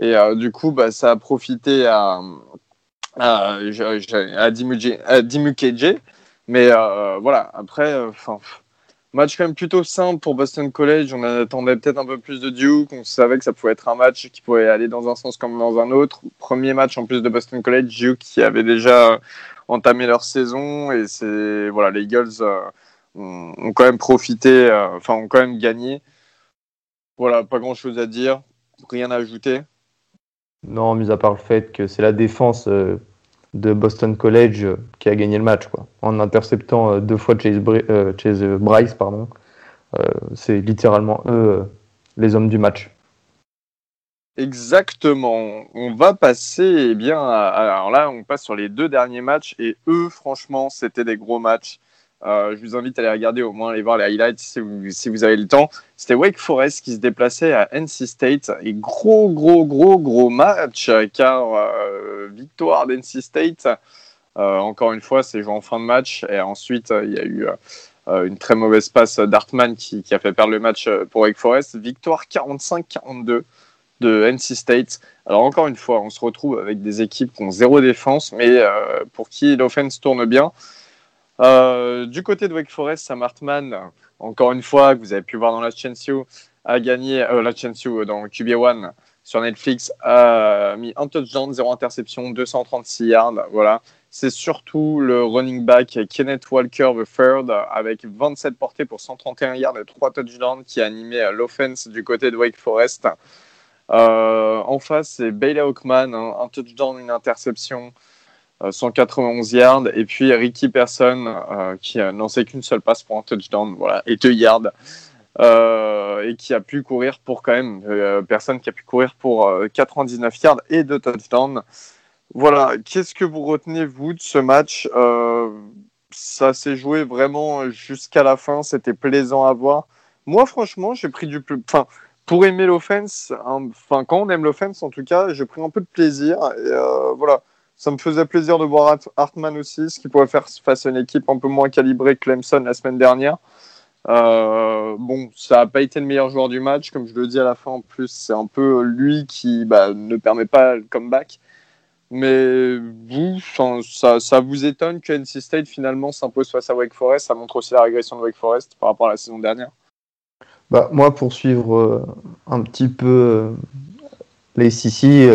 Et euh, du coup, bah, ça a profité à, à, à, KJ. Mais euh, voilà, après, enfin. Match quand même plutôt simple pour Boston College. On attendait peut-être un peu plus de Duke. On savait que ça pouvait être un match qui pouvait aller dans un sens comme dans un autre. Premier match en plus de Boston College, Duke qui avait déjà entamé leur saison et c'est voilà les Eagles ont, quand même profité, euh, enfin ont quand même gagné. Voilà, pas grand chose à dire, rien à ajouter. Non, mis à part le fait que c'est la défense euh, de Boston College euh, qui a gagné le match, quoi. En interceptant deux fois Chase, Bryce, pardon. c'est littéralement eux les hommes du match. Exactement. On va passer, eh bien, alors là, on passe sur les deux derniers matchs et eux, franchement, c'était des gros matchs. Euh, je vous invite à les regarder, au moins aller voir les highlights si vous, avez le temps. C'était Wake Forest qui se déplaçait à NC State. Et gros, gros, gros, gros match, car euh, victoire d'NC State. Euh, encore une fois, c'est joué en fin de match. Et ensuite, il y a eu une très mauvaise passe d'Artman qui, a fait perdre le match pour Wake Forest. Victoire 45-42 de NC State. Alors encore une fois, on se retrouve avec des équipes qui ont zéro défense, mais pour qui l'offense tourne bien. Euh, du côté de Wake Forest, Sam Hartman, encore une fois, que vous avez pu voir dans la Chansio, a gagné, euh, la Chansio dans QB1 sur Netflix, a mis un touchdown, zéro interception, 236 yards. Voilà. C'est surtout le running back Kenneth Walker III avec 27 portées pour 131 yards et 3 touchdowns qui a animé l'offense du côté de Wake Forest. Euh, en face, c'est Bailey Hawkman, un touchdown, une interception. 191 euh, yards, et puis Ricky Person euh, qui n'en sait qu'une seule passe pour un touchdown, voilà, et 2 yards. Euh, et qui a pu courir pour quand même personne qui a pu courir pour 99 yards et 2 touchdowns. Voilà, qu'est-ce que vous retenez vous de ce match Ça s'est joué vraiment jusqu'à la fin, c'était plaisant à voir. Moi, franchement, j'ai pris du plus. Enfin, pour aimer l'offense, hein, enfin, quand on aime l'offense, en tout cas, j'ai pris un peu de plaisir. Et, voilà, ça me faisait plaisir de voir Hartman aussi, ce qu'il pourrait faire face à une équipe un peu moins calibrée que Clemson la semaine dernière. Euh, bon, ça n'a pas été le meilleur joueur du match, comme je le dis à la fin. En plus, c'est un peu lui qui bah, ne permet pas le comeback. Mais vous, ça, vous étonne que NC State finalement s'impose face à Wake Forest? Ça montre aussi la régression de Wake Forest par rapport à la saison dernière bah, Moi, pour suivre euh, un petit peu euh, les Sissi,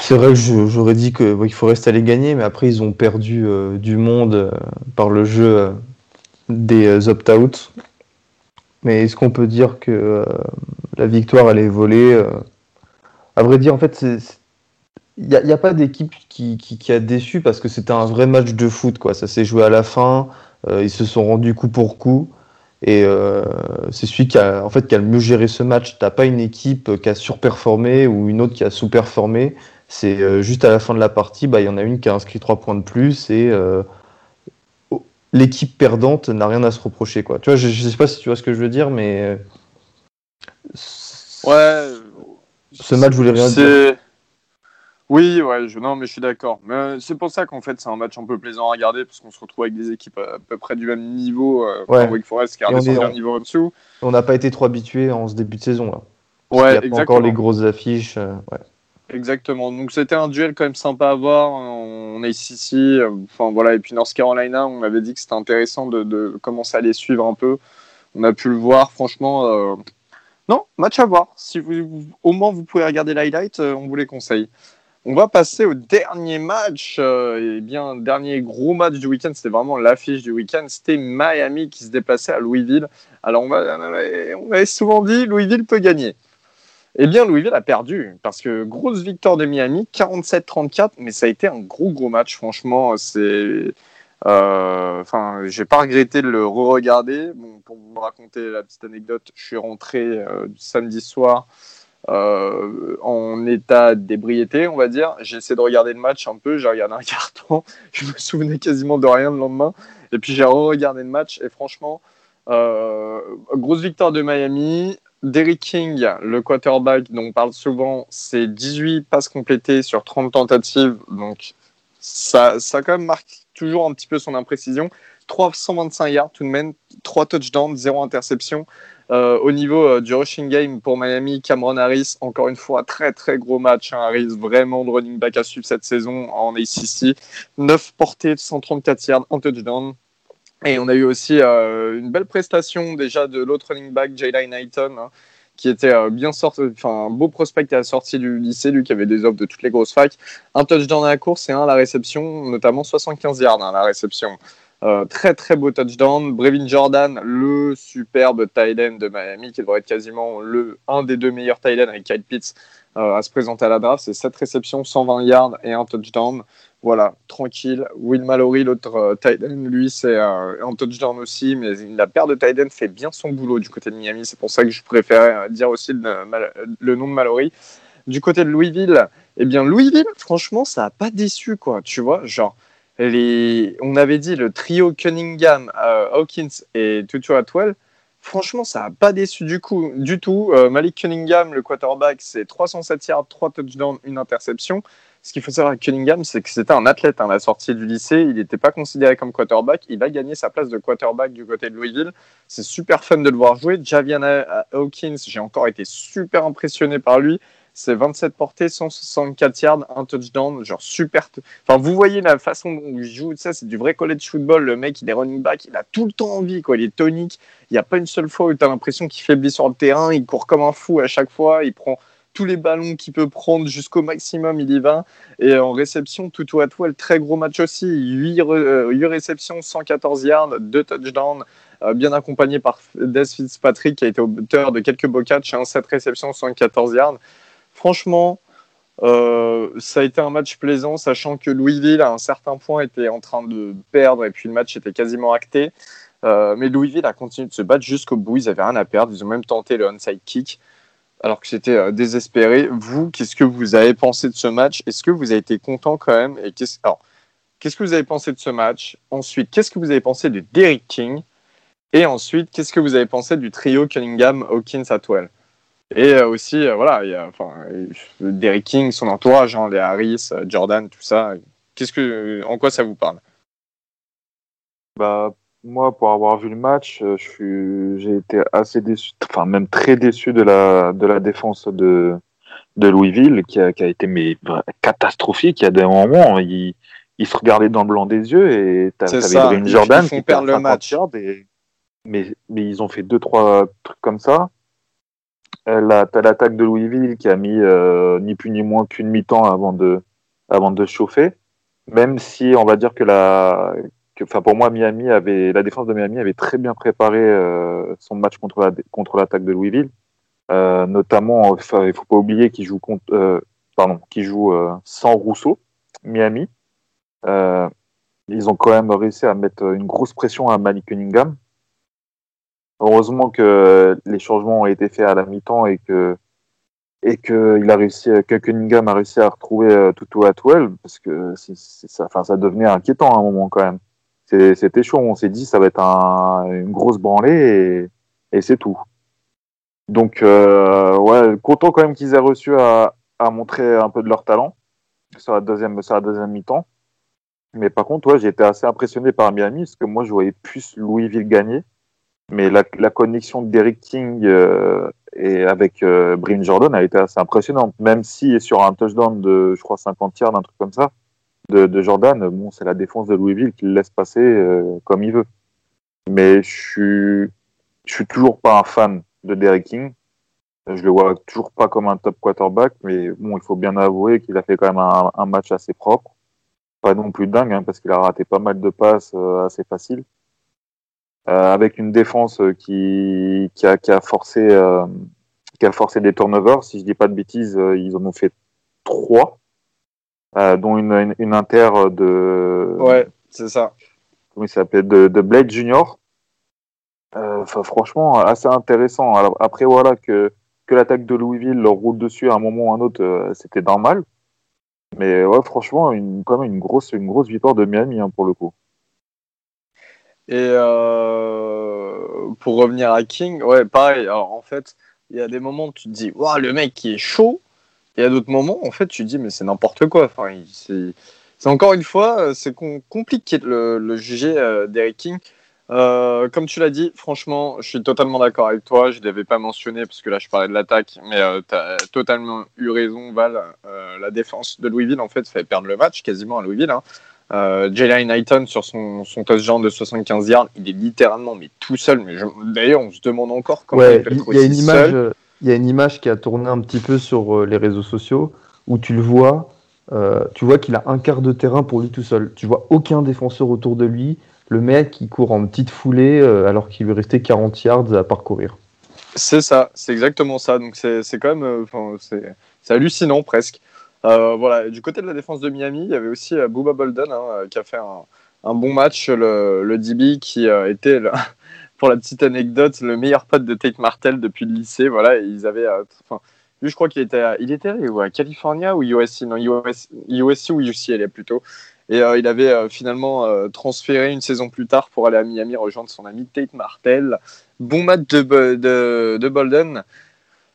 c'est vrai que j'aurais dit que Wake Forest allait gagner, mais après ils ont perdu euh, du monde euh, par le jeu euh, des opt-out. Mais est-ce qu'on peut dire que la victoire elle est volée À vrai dire, en fait, il n'y a, pas d'équipe qui, a déçu parce que c'était un vrai match de foot. Ça s'est joué à la fin, ils se sont rendus coup pour coup. Et c'est celui qui a, en fait, qui a le mieux géré ce match. T'as pas une équipe qui a surperformé ou une autre qui a sous-performé. C'est euh, juste à la fin de la partie, bah, il y en a une qui a inscrit 3 points de plus et euh, l'équipe perdante n'a rien à se reprocher. Quoi. Tu vois, je, ne sais pas si tu vois ce que je veux dire, mais. Euh, ouais. Ce match, je voulais rien dire. Oui, ouais, je, non, mais je suis d'accord. Mais c'est pour ça qu'en fait, c'est un match un peu plaisant à regarder parce qu'on se retrouve avec des équipes à peu près du même niveau. ouais. Wake Forest qui a un niveau en dessous. On n'a pas été trop habitués en ce début de saison. Là. Ouais, il y a pas encore les grosses affiches. ouais. Exactement. Donc c'était un duel quand même sympa à voir. On est ici, enfin voilà. Et puis North Carolina, on avait dit que c'était intéressant de, commencer à les suivre un peu. On a pu le voir, franchement. Euh, non, match à voir. Si vous, au moins vous pouvez regarder l'highlight, euh, on vous les conseille. On va passer au dernier match. Euh, et bien, dernier gros match du week-end, c'était vraiment l'affiche du week-end. C'était Miami qui se déplaçait à Louisville. Alors, on, va, on avait souvent dit Louisville peut gagner. Eh bien, Louisville a perdu parce que grosse victoire de Miami, 47-34, mais ça a été un gros gros match. Franchement, c'est, euh, enfin, j'ai pas regretté de le re-regarder. Pour vous raconter la petite anecdote, je suis rentré euh, samedi soir euh, en état d'ébriété, on va dire. J'ai essayé de regarder le match un peu. J'ai regardé un [LAUGHS] carton. Je me souvenais quasiment de rien le lendemain. Et puis j'ai re-regardé le match et franchement, euh, grosse victoire de Miami. Derrick King, le quarterback dont on parle souvent, c'est 18 passes complétées sur 30 tentatives. Donc, ça, ça quand même marque toujours un petit peu son imprécision. 325 yards tout de même, 3 touchdowns, 0 interception. Euh, au niveau euh, du rushing game pour Miami, Cameron Harris, encore une fois, très très gros match. Hein. Harris, vraiment running back à suivre cette saison en ACC. 9 portées, 134 yards, un touchdown. Et on a eu aussi euh, une belle prestation déjà de l'autre running back, Jayla Knighton, hein, qui était bien sorti, enfin un beau prospect à la sortie du lycée, lui qui avait des offres de toutes les grosses facs. Un touchdown à la course et un à la réception, notamment 75 yards hein, à la réception. Euh, très très beau touchdown. Brevin Jordan, le superbe tight de Miami, qui devrait être quasiment le, un des deux meilleurs tight avec Kyle Pitts euh, à se présenter à la draft. C'est 7 réceptions, 120 yards et un touchdown. Voilà, tranquille. Will Mallory, l'autre euh, tight lui, c'est un touchdown aussi, mais la paire de tight fait bien son boulot du côté de Miami. C'est pour ça que je préférais dire aussi le, le nom de Mallory. Du côté de Louisville, eh bien, Louisville, franchement, ça n'a pas déçu, quoi. Tu vois, genre, on avait dit le trio Cunningham, euh, Hawkins et Tutu Atwell. Franchement, ça n'a pas déçu du, coup, tout. Euh, Malik Cunningham, le quarterback, c'est 307 yards, 3 touchdowns, une interception. Ce qu'il faut savoir avec Cunningham, c'est que c'était un athlète hein, à la sortie du lycée. Il n'était pas considéré comme quarterback. Il a gagné sa place de quarterback du côté de Louisville. C'est super fun de le voir jouer. Javiana Hawkins, j'ai encore été super impressionné par lui. C'est 27 portées, 164 yards, un touchdown, genre super. Enfin, vous voyez la façon dont il joue, ça, c'est du vrai college football. Le mec, il est running back, il a tout le temps envie, quoi. Il est tonique. Il n'y a pas une seule fois où tu as l'impression qu'il faiblit sur le terrain. Il court comme un fou à chaque fois. Il prend tous les ballons qu'il peut prendre jusqu'au maximum, il y va. Et en réception, tout à tout, le très gros match aussi. 8, euh, réceptions, 114 yards, 2 touchdowns, euh, bien accompagné par Des Fitzpatrick qui a été auteur de quelques beaux catchs, 7 réceptions, 114 yards. Franchement, euh, ça a été un match plaisant, sachant que Louisville, à un certain point, était en train de perdre et puis le match était quasiment acté. Euh, mais Louisville a continué de se battre jusqu'au bout. Ils n'avaient rien à perdre. Ils ont même tenté le onside kick alors que c'était euh, désespéré. Vous, qu'est-ce que vous avez pensé de ce match? Est-ce que vous avez été content quand même? Et qu'est-ce... qu'est-ce que vous avez pensé de ce match? Ensuite, qu'est-ce que vous avez pensé de Derrick King? Et ensuite, qu'est-ce que vous avez pensé du trio Cunningham, Hawkins, Atwell et euh, aussi, euh, voilà, il y a enfin, Derrick King, son entourage, hein, les Harris, euh, Jordan, tout ça. Qu'est-ce que, en quoi ça vous parle? Bah, moi, pour avoir vu le match, j'ai été assez déçu, enfin même très déçu de la de la défense de de Louisville, qui a, qui a été mais catastrophique. Il y a des moments, il, il se regardait dans le blanc des yeux et t'avais Green Jordan qui perd le match. mais mais ils ont fait deux trois trucs comme ça euh, t'as l'attaque de Louisville qui a mis euh, ni plus ni moins qu'une mi-temps avant de, avant de chauffer. Même si on va dire que la, enfin pour moi Miami avait, la défense de Miami avait très bien préparé euh, son match contre contre l'attaque de Louisville. notamment, enfin, il faut pas oublier qu'il joue contre, pardon, joue sans Rousseau, Miami. ils ont quand même réussi à mettre une grosse pression à Malik Cunningham. Heureusement que les changements ont été faits à la mi-temps et que et que il a réussi, que Cunningham a réussi à retrouver euh, Tutu Atwell parce que ça, ça devenait inquiétant à un moment quand même. C'était chaud. On s'est dit ça va être un, une grosse branlée et, c'est tout. Donc euh, ouais, content quand même qu'ils aient reçu à, à montrer un peu de leur talent sur la deuxième sur la deuxième mi-temps. Mais par contre, ouais, j'ai été assez impressionné par Miami parce que moi je voyais plus Louisville gagner mais la, la connexion d'Eric King euh, et avec euh, Brin Jordan a été assez impressionnante, même si sur un touchdown de, je crois, 50 yards, un truc comme ça, de, Jordan, bon, c'est la défense de Louisville qui le laisse passer euh, comme il veut. Mais je suis, suis toujours pas un fan de Derrick King. Je le vois toujours pas comme un top quarterback, mais bon, il faut bien avouer qu'il a fait quand même un, un match assez propre. Pas non plus dingue, hein, parce qu'il a raté pas mal de passes euh, assez faciles. Euh, avec une défense euh, qui, qui, a, qui, a, forcé, euh, qui a forcé des turnovers. Si je dis pas de bêtises, ils en ont fait trois, dont une, une, inter de. Ouais, c'est ça. Comment il s'appelle de, de, Blade Junior. Franchement, assez intéressant. Alors, après, voilà, que, que l'attaque de Louisville leur roule dessus à un moment ou à un autre, c'était normal. Mais ouais, franchement, une, quand même une grosse, une grosse victoire de Miami hein, pour le coup. Et euh, pour revenir à King, ouais, pareil. Alors, en fait, il y a des moments où tu te dis, waouh, le mec qui est chaud. Et a d'autres moments, en fait, tu te dis, mais c'est n'importe quoi. Enfin, c'est encore une fois, euh, c'est com- compliqué de le, le juger euh, d'Eric King. Euh, comme tu l'as dit, franchement, je suis totalement d'accord avec toi. Je ne l'avais pas mentionné parce que là, je parlais de l'attaque, mais tu as totalement eu raison, Val. Euh, la défense de Louisville, en fait, fait perdre le match quasiment à Louisville. Hein. Euh, Jalen Knighton sur son, son touchdown de 75 yards, il est littéralement mais tout seul. Mais d'ailleurs, on se demande encore comment Ouais, il peut il être y a une aussi image, seul. il y a une image qui a tourné un petit peu sur euh, les réseaux sociaux où tu le vois, euh, tu vois qu'il a un quart de terrain pour lui tout seul. Tu vois aucun défenseur autour de lui. Le mec, il court en petite foulée euh, alors qu'il lui restait 40 yards à parcourir. C'est ça, c'est exactement ça. Donc c'est c'est quand même, c'est hallucinant presque. Euh, voilà. Du côté de la défense de Miami, il y avait aussi euh, Booba Bolden hein, euh, qui a fait un, bon match. Le, le DB qui était, [LAUGHS] pour la petite anecdote, le meilleur pote de Tate Martell depuis le lycée. Voilà, ils avaient, lui je crois qu'il était, il était allé à California ou USC, non US, USC ou UCLA plutôt. Et il avait finalement transféré une saison plus tard pour aller à Miami rejoindre son ami Tate Martell. Bon match de, de, de Bolden.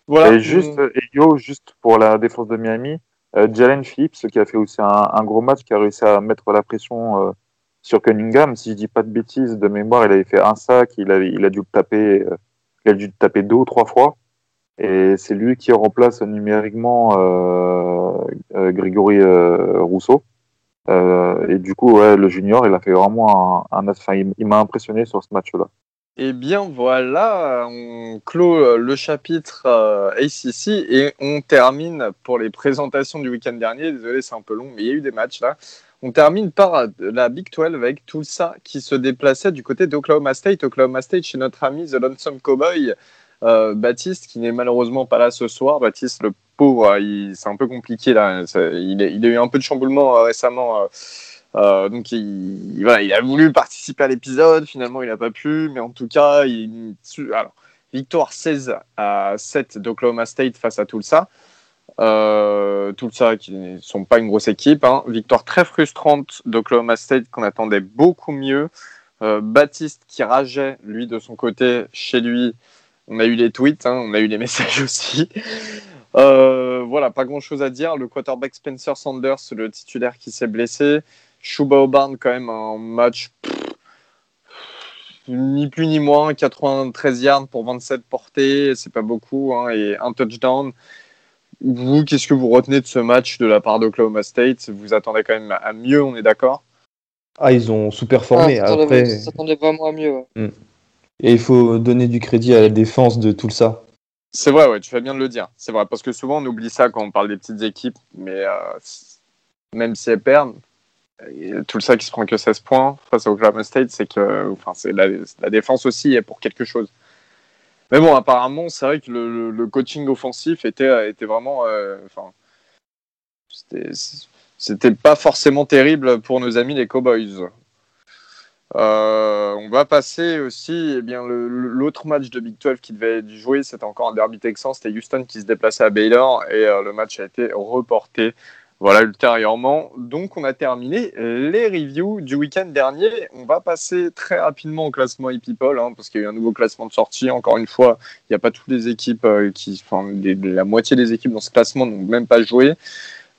Voilà. Et juste, et yo, juste pour la défense de Miami, Jalen Phillips, qui a fait aussi un, gros match, qui a réussi à mettre la pression euh, sur Cunningham. Si je dis pas de bêtises, de mémoire, il avait fait un sac, il, a dû le taper, euh, il a dû le taper deux ou trois fois. Et c'est lui qui remplace numériquement euh, euh, Grégory euh, Rousseau. Euh, et du coup, le junior, il a fait vraiment un, il m'a impressionné sur ce match-là. Eh bien voilà, on clôt euh, le chapitre euh, ACC et on termine pour les présentations du week-end dernier. Désolé, c'est un peu long, mais il y a eu des matchs là. On termine par euh, la Big 12 avec Tulsa qui se déplaçait du côté d'Oklahoma State. Oklahoma State chez notre ami The Lonesome Cowboy, Baptiste, qui n'est malheureusement pas là ce soir. Baptiste, le pauvre, c'est un peu compliqué là. Il, est- a eu un peu de chamboulement récemment. Euh, donc il, a voulu participer à l'épisode, finalement il n'a pas pu, mais en tout cas, victoire 16 à 7 d'Oklahoma State face à Tulsa. Euh, Tulsa qui ne sont pas une grosse équipe. hein. Victoire très frustrante d'Oklahoma State qu'on attendait beaucoup mieux. Euh, Baptiste qui rageait, lui, de son côté, chez lui. On a eu les tweets, hein, on a eu les [LAUGHS] messages aussi. Euh, voilà, pas grand chose à dire. Le quarterback Spencer Sanders, le titulaire qui s'est blessé. O'Barn, quand même, un match pff, ni plus ni moins. 93 yards pour 27 portées, c'est pas beaucoup, hein, et un touchdown. Vous, qu'est-ce que vous retenez de ce match de la part d'Oklahoma State? Vous attendez quand même à mieux, on est d'accord? Ah, ils ont sous-performé. Ah, Après, s'attendait vraiment à mieux. ouais. et il faut donner du crédit à la défense de tout ça. C'est vrai, ouais, tu fais bien de le dire. C'est vrai, parce que souvent on oublie ça quand on parle des petites équipes, mais euh, même si elles perdent, tout ça qui se prend que 16 points face à Oklahoma State, c'est que enfin, c'est la, défense aussi est pour quelque chose. Mais bon, apparemment, c'est vrai que le, coaching offensif était, était vraiment. euh, c'était- pas forcément terrible pour nos amis les Cowboys. Euh, on va passer aussi, eh bien, l'autre match de Big 12 qui devait être joué, c'était encore un derby texan, c'était Houston qui se déplaçait à Baylor et euh, le match a été reporté voilà, ultérieurement. Donc on a terminé les reviews du week-end dernier. On va passer très rapidement au classement ePeople hein, parce qu'il y a eu un nouveau classement de sortie. Encore une fois, il n'y a pas toutes les équipes euh, qui, enfin, la moitié des équipes dans ce classement n'ont même pas joué.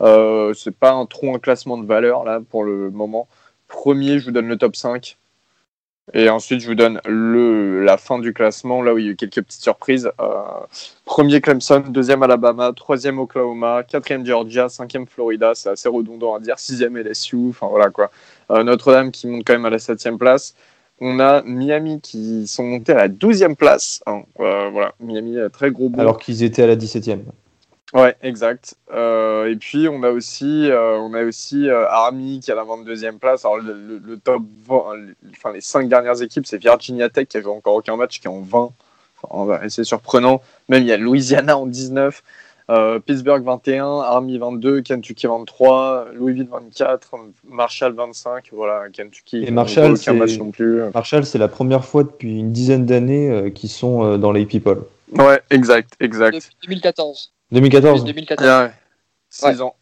Euh, c'est pas un trop un classement de valeur là pour le moment. Premier, je vous donne le top 5. Et ensuite, je vous donne le, la fin du classement, là où il y a eu quelques petites surprises. Euh, premier Clemson, deuxième Alabama, troisième Oklahoma, quatrième Georgia, cinquième Florida, c'est assez redondant à dire, sixième LSU, enfin voilà quoi. Euh, Notre-Dame qui monte quand même à la septième place. On a Miami qui sont montés à la douzième place. hein. Euh, voilà, Miami, euh, très gros. Alors qu'ils étaient à la 17e. Ouais, exact. Euh, et puis on a aussi, euh, on a aussi euh, Army qui est à la 22e place. Alors le, le- le top 20, euh, enfin les 5 dernières équipes, c'est Virginia Tech qui a joué encore aucun match, qui est en 20. Enfin, et c'est surprenant. Même il y a Louisiana en 19, euh, Pittsburgh 21, Army 22, Kentucky 23, Louisville 24, Marshall 25. Voilà, Kentucky. Et qui n'a Marshall, aucun c'est- match non plus. Marshall, c'est la première fois depuis une dizaine d'années euh, qu'ils sont euh, dans les People. Ouais, exact, exact. Depuis 2014. 2014 Depuis 2014. Ah ouais. 6 Ouais. ans.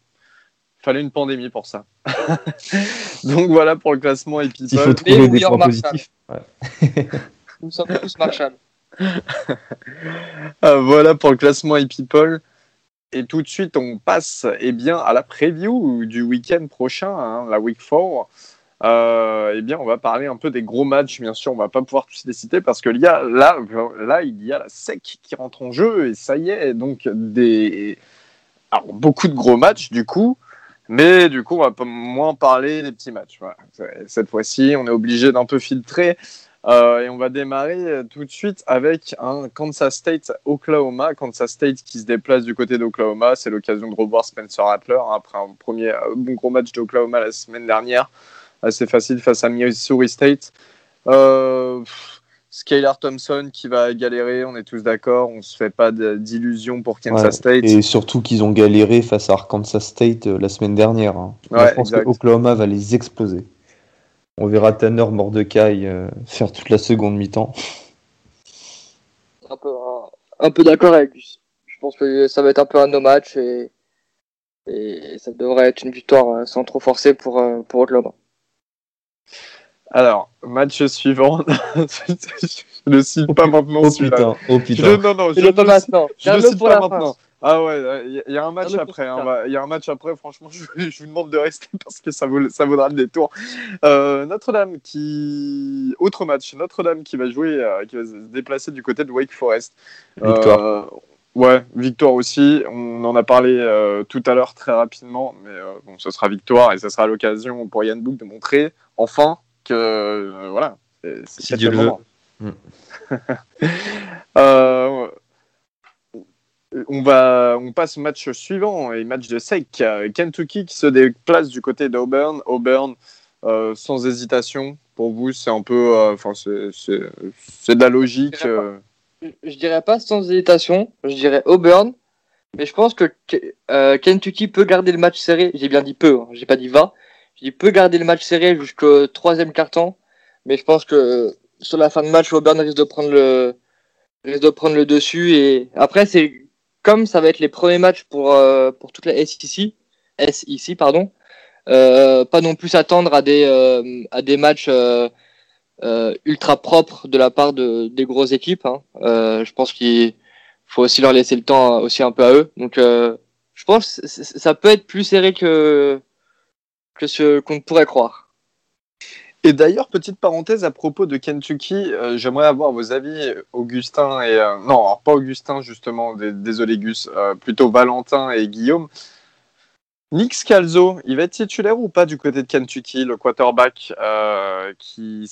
Fallait une pandémie pour ça. [LAUGHS] Donc voilà pour le classement et Il faut trouver des points Marshall. positifs. Ouais. Nous sommes tous Marshall. [LAUGHS] Ah, voilà pour le classement et people. Et tout de suite, on passe eh bien, à la preview du week-end prochain, hein, la week 4. Euh, eh bien, on va parler un peu des gros matchs. Bien sûr, on va pas pouvoir tous les citer parce que y a, là, là, il y a la SEC qui rentre en jeu et ça y est, donc des beaucoup de gros matchs du coup. Mais du coup, on va moins parler des petits matchs. Cette fois-ci, on est obligé d'un peu filtrer. Euh, et on va démarrer tout de suite avec un Kansas State Oklahoma. Kansas State qui se déplace du côté d'Oklahoma. C'est l'occasion de revoir Spencer Rattler hein, après un premier euh, bon gros match d'Oklahoma la semaine dernière. Assez facile face à Missouri State. Euh, Skylar Thompson qui va galérer, on est tous d'accord, on se fait pas d'illusions pour Kansas State. Et surtout qu'ils ont galéré face à Arkansas State la semaine dernière. Hein. je pense que Oklahoma va les exploser. On verra Tanner Mordecai euh, faire toute la seconde mi-temps. Un peu, un, peu d'accord avec lui. Je pense que ça va être un peu un no match et, et ça devrait être une victoire euh, sans trop forcer pour, euh, pour Oklahoma. Alors, match suivant. [LAUGHS] je ne cite pas maintenant oh, putain, oh putain. non, non, je, ne le cite pas maintenant. Ah ouais, il y, a un match après. Hein, il y a un match après. Franchement, je, vous demande de rester [LAUGHS] parce que ça, vaut, ça vaudra le détour. Euh, Notre-Dame qui, autre match. Notre-Dame qui va jouer, euh, qui va se déplacer du côté de Wake Forest. Victoire. Euh, ouais, victoire aussi. On en a parlé tout à l'heure très rapidement, mais bon, ce sera victoire et ce sera l'occasion pour Yann Book de montrer enfin que voilà, c'est si Dieu le veut. Mm. [LAUGHS] on, va, on passe au match suivant, et match de sec. Kentucky qui se déplace du côté d'Auburn. Auburn, euh, sans hésitation, pour vous, c'est un peu. Euh, enfin, c'est de la logique. Je dirais, euh. pas sans hésitation, je dirais Auburn. Mais je pense que Kentucky peut garder le match serré. J'ai bien dit peu, hein, j'ai pas dit va. J'ai dit peut garder le match serré jusqu'au troisième quart-temps. Mais je pense que sur la fin de match, Auburn risque de prendre le, risque de prendre le dessus. Et après, c'est comme ça va être les premiers matchs pour, euh, pour toute la SEC, SEC pardon, euh, pas non plus s'attendre à des, euh, à des matchs ultra propres de la part de, des grosses équipes. Hein. je pense qu'il faut aussi leur laisser le temps aussi un peu à eux. Donc je pense que ça peut être plus serré que, ce qu'on pourrait croire. Et d'ailleurs, petite parenthèse à propos de Kentucky, euh, j'aimerais avoir vos avis, Augustin et... Euh, non, pas Augustin justement, désolé Gus, euh, plutôt Valentin et Guillaume. Nick Scalzo, il va être titulaire ou pas du côté de Kentucky, le quarterback euh, qui,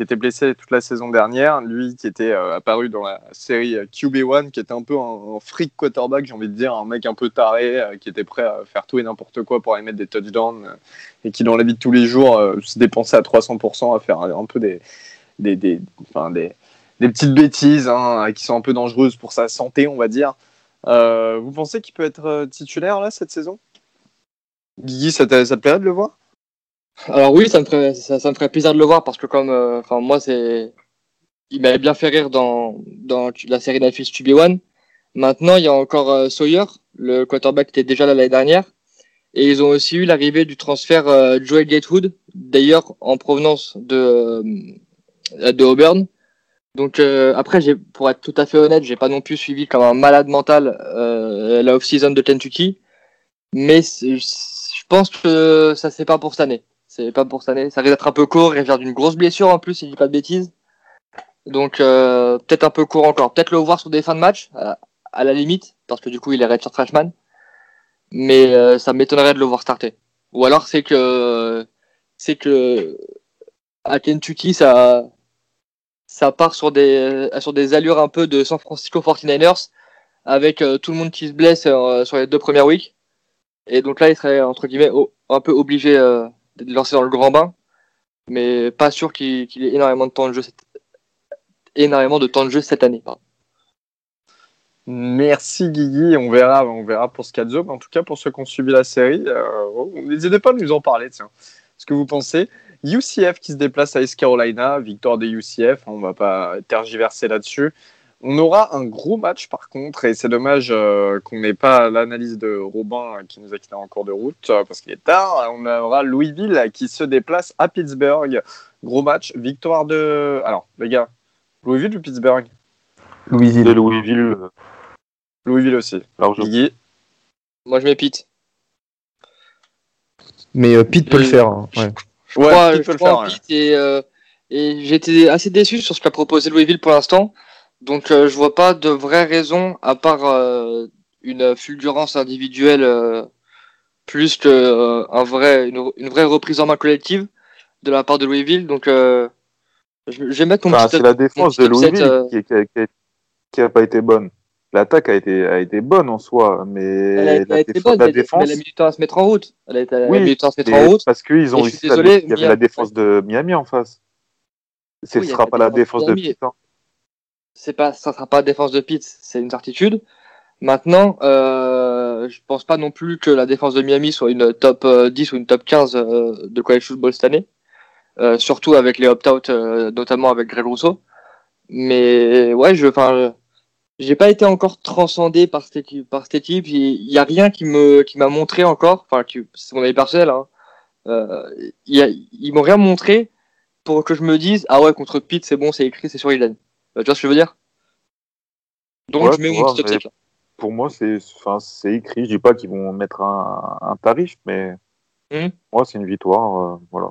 était blessé toute la saison dernière, lui qui était euh, apparu dans la série QB1, qui était un peu un, freak quarterback, j'ai envie de dire, un mec un peu taré, euh, qui était prêt à faire tout et n'importe quoi pour aller mettre des touchdowns, et qui dans la vie de tous les jours se dépensait à 300% à faire un peu des petites bêtises hein, qui sont un peu dangereuses pour sa santé, on va dire. vous pensez qu'il peut être titulaire là cette saison? Guigui, ça, te, plairait de le voir? Alors oui, ça me, ferait, ça, me ferait plaisir de le voir parce que comme, euh, enfin moi c'est, il m'avait bien fait rire dans, dans la série d'affiches QB1. Maintenant, il y a encore euh, Sawyer, le quarterback qui était déjà là l'année dernière. Et ils ont aussi eu l'arrivée du transfert euh, Joel Gatewood, d'ailleurs en provenance de, de Auburn. Donc après, pour être tout à fait honnête, j'ai pas non plus suivi comme un malade mental la off-season de Kentucky, mais pense que ça c'est pas pour cette année. C'est pas pour cette année. Ça risque d'être un peu court. Il vient d'une grosse blessure en plus, si je dis pas de bêtises. Donc euh, peut-être un peu court encore. Peut-être le voir sur des fins de match, à, la limite, parce que du coup il est redshirt freshman. Mais euh, ça m'étonnerait de le voir starter. Ou alors c'est que c'est que à Kentucky ça ça part sur des sur des allures un peu de San Francisco 49ers avec euh, tout le monde qui se blesse sur les deux premières weeks et donc là, il serait entre guillemets un peu obligé euh, de lancer dans le grand bain, mais pas sûr qu'il ait énormément de temps de jeu cette, énormément de temps de jeu cette année. Merci Guigui, on verra, on verra pour Scazzo, mais en tout cas pour ceux qui ont suivi la série, euh, oh, n'hésitez pas à nous en parler, tiens, ce que vous pensez. UCF qui se déplace à East Carolina, victoire des UCF, on va pas tergiverser là-dessus. On aura un gros match par contre, et c'est dommage euh, qu'on n'ait pas l'analyse de Robin qui nous a quitté en cours de route euh, parce qu'il est tard. On aura Louisville qui se déplace à Pittsburgh. Gros match, victoire de. Alors, les gars, Louisville ou Pittsburgh? Louisville. Louisville. Louisville aussi. Alors, Guigui? Moi, je mets Pitt. Mais euh, Pete peut le Euh, faire. hein, ouais. Je crois, Pitt je peut le faire, en ouais. Pitt et, euh, et j'étais assez déçu sur ce qu'a proposé Louisville pour l'instant. Donc euh, je vois pas de vraie raison à part euh, une fulgurance individuelle euh, plus que euh, un vrai une, une vraie reprise en main collective de la part de Louisville. Donc je, vais mettre mon Enfin, petit c'est la défense de Louisville qui, qui, a- qui a- qui a pas été bonne. L'attaque a été, a été bonne en soi, mais Elle a, elle a la, été défense, bonne, la défense, elle a mis du temps à se mettre en route. Elle a, été- elle a Oui, mis du temps à se mettre et en route. parce qu'ils ont à- désolé, il y avait Miami- la défense de Miami en face. Ce Oui, y sera pas la la défense de de Miami. Pitt. C'est pas, ça sera pas défense de Pitt, c'est une certitude. Maintenant, euh, je pense pas non plus que la défense de Miami soit une top euh, 10 ou une top 15 euh, de college football cette année. Euh, surtout avec les opt-out, euh, notamment avec Greg Rousseau. Mais ouais, je, enfin, euh, j'ai pas été encore transcendé par cette équipe. Par cette équipe, il y a rien qui me, qui m'a montré encore. Enfin, c'est mon avis personnel. Hein. Euh, il y a- ils m'ont rien montré pour que je me dise ah ouais contre Pitt c'est bon, c'est écrit, c'est sur Eden. Euh, tu vois ce que je veux dire? Donc Ouais, je mets upset mais- là. Pour moi, c'est, enfin, c'est écrit. Je dis pas qu'ils vont mettre un, un tarif, mais Mhm. moi, c'est une victoire. euh, voilà.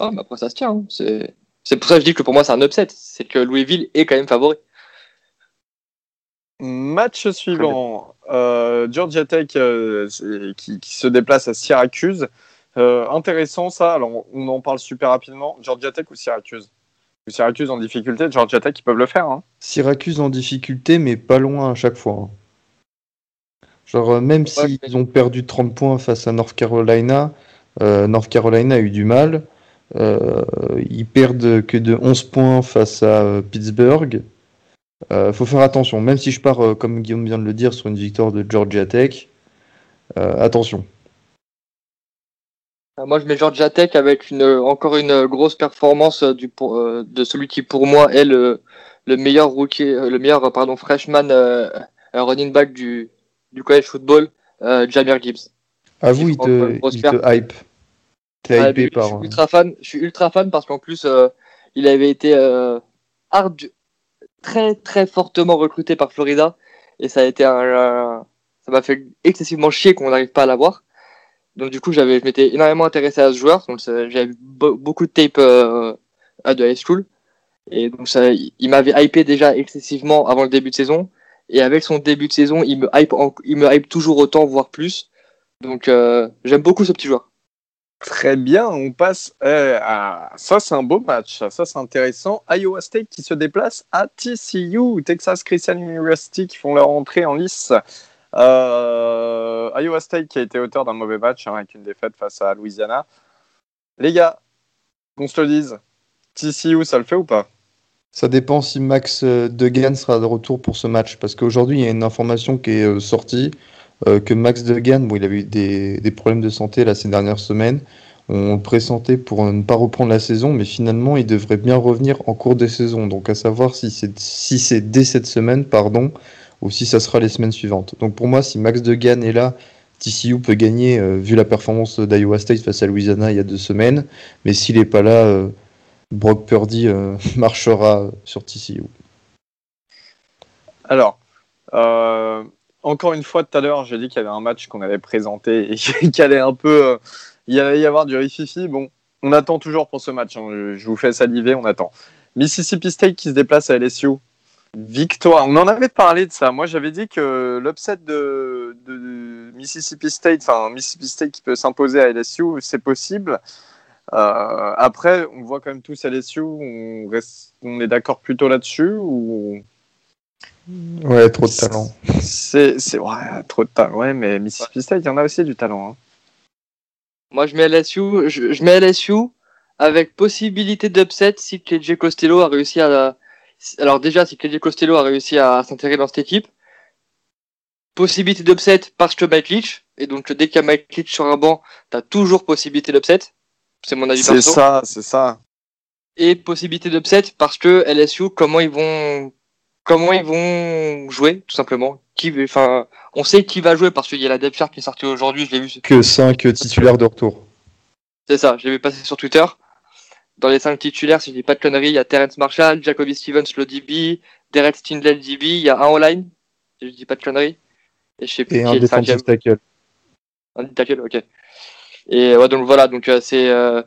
Ah, mais après ça se tient. hein. C'est c'est pour ça que je dis que pour moi c'est un upset. C'est que Louisville est quand même favori. Match suivant, euh, Georgia Tech euh, qui, qui se déplace à Syracuse. Euh, intéressant ça, alors on en parle super rapidement. Georgia Tech ou Syracuse? Syracuse en difficulté, Georgia Tech ils peuvent le faire. Hein. Syracuse en difficulté, mais pas loin à chaque fois. hein. Genre, euh, même Ouais, s'ils ont perdu 30 points face à North Carolina, euh, North Carolina a eu du mal. Euh, ils perdent que de 11 points face à Pittsburgh. Euh, faut faire attention, même si je pars, euh, comme Guillaume vient de le dire, sur une victoire de Georgia Tech. euh, attention. Euh, Moi je mets Georgia Tech avec une encore une grosse performance euh, du euh, de celui qui pour moi est le, le meilleur rookie, euh, le meilleur pardon freshman euh, running back du du college football, euh, Jamir Gibbs. Avoue, Qui il te, il te hype. T'es Ah, hypé par. Je suis ultra fan. Je suis ultra fan parce qu'en plus, euh, il avait été hard- très très fortement recruté par Florida et ça a été un, un- ça m'a fait excessivement chier qu'on n'arrive pas à l'avoir. Donc du coup, j'avais, je m'étais énormément intéressé à ce joueur. Donc j'avais beaucoup de tape euh, de high school et donc ça, il m'avait hypé déjà excessivement avant le début de saison. Et avec son début de saison, il me hype, il me hype toujours autant, voire plus. Donc euh, j'aime beaucoup ce petit joueur. Très bien, on passe euh, à ça, c'est un beau match, ça, c'est intéressant. Iowa State qui se déplace à TCU, Texas Christian University qui font leur entrée en lice. Euh, Iowa State qui a été auteur d'un mauvais match hein, avec une défaite face à Louisiana. Les gars, qu'on se le dise, TCU ça le fait ou pas? Ça dépend si Max euh, Degan sera de retour pour ce match. Parce qu'aujourd'hui, il y a une information qui est euh, sortie que Max Degan, bon, il avait eu des, problèmes de santé là, ces dernières semaines. On le pressentait pour ne pas reprendre la saison, mais finalement, il devrait bien revenir en cours de saison. Donc, à savoir si c'est si c'est dès cette semaine, pardon, ou si ça sera les semaines suivantes. Donc, pour moi, si Max Degan est là, TCU peut gagner, euh, vu la performance d'Iowa State face à Louisiana il y a deux semaines. Mais s'il n'est pas là, euh, Brock Purdy euh, [LAUGHS] marchera sur TCU. Alors, encore une fois, tout à l'heure, j'ai dit qu'il y avait un match qu'on avait présenté et [LAUGHS] qu'il allait un peu. il allait y avoir du rififi. Bon, on attend toujours pour ce match. hein. Je vous fais saliver, on attend. Mississippi State qui se déplace à LSU. Victoire. On en avait parlé de ça. Moi, j'avais dit que l'upset de, de Mississippi State, enfin Mississippi State qui peut s'imposer à LSU, c'est possible. Euh, après, on voit quand même tous LSU. On, reste, on est d'accord plutôt là-dessus ou? Ouais, trop de talent. c'est, c'est ouais, trop de talent. Ouais, mais Mississippi State, il y en a aussi du talent. hein. Moi, je mets LSU, je, je mets LSU avec possibilité d'upset si KJ Costello a réussi à. Alors déjà, si KJ Costello a réussi à s'intégrer dans cette équipe, possibilité d'upset parce que Mike Leach, et donc dès qu'il y a Mike Leach sur un banc, t'as toujours possibilité d'upset. C'est mon avis C'est ça, c'est ça. Et possibilité d'upset parce que LSU, comment ils vont, comment ils vont jouer, tout simplement. Qui, enfin, on sait qui va jouer parce qu'il y a la depth chart qui est sortie aujourd'hui, je l'ai vu Que 5 titulaires de retour. C'est ça, je l'ai vu passer sur Twitter. Dans les cinq titulaires, si je dis pas de conneries, il y a Terrence Marshall, Jacoby Stevens, le DB, Derek Stindley, le DB, il y a un online, si je dis pas de conneries. Et je sais plus Et qui un est le cinquième. tackle. Un tackle, ok. Et ouais, donc voilà, donc euh, c'est. euh,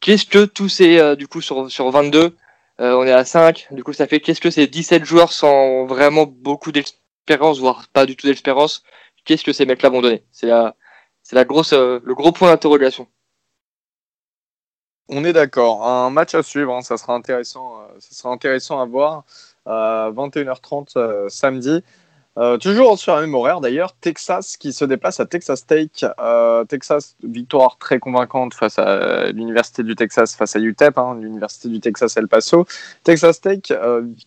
qu'est-ce que tous ces. euh, du coup, sur, sur 22, euh, on est à 5. Du coup, ça fait qu'est-ce que ces 17 joueurs sans vraiment beaucoup d'expérience, voire pas du tout d'expérience, qu'est-ce que ces mecs-là vont donner? C'est la, c'est la grosse, euh, le gros point d'interrogation. On est d'accord. Un match à suivre, hein, ça sera intéressant. euh, ça sera intéressant à voir. Euh, 21h30 euh, samedi. Euh, toujours sur la même horaire d'ailleurs, Texas qui se déplace à Texas Tech. Texas, victoire très convaincante face à l'Université du Texas, face à UTEP, hein, l'Université du Texas El Paso. Texas Tech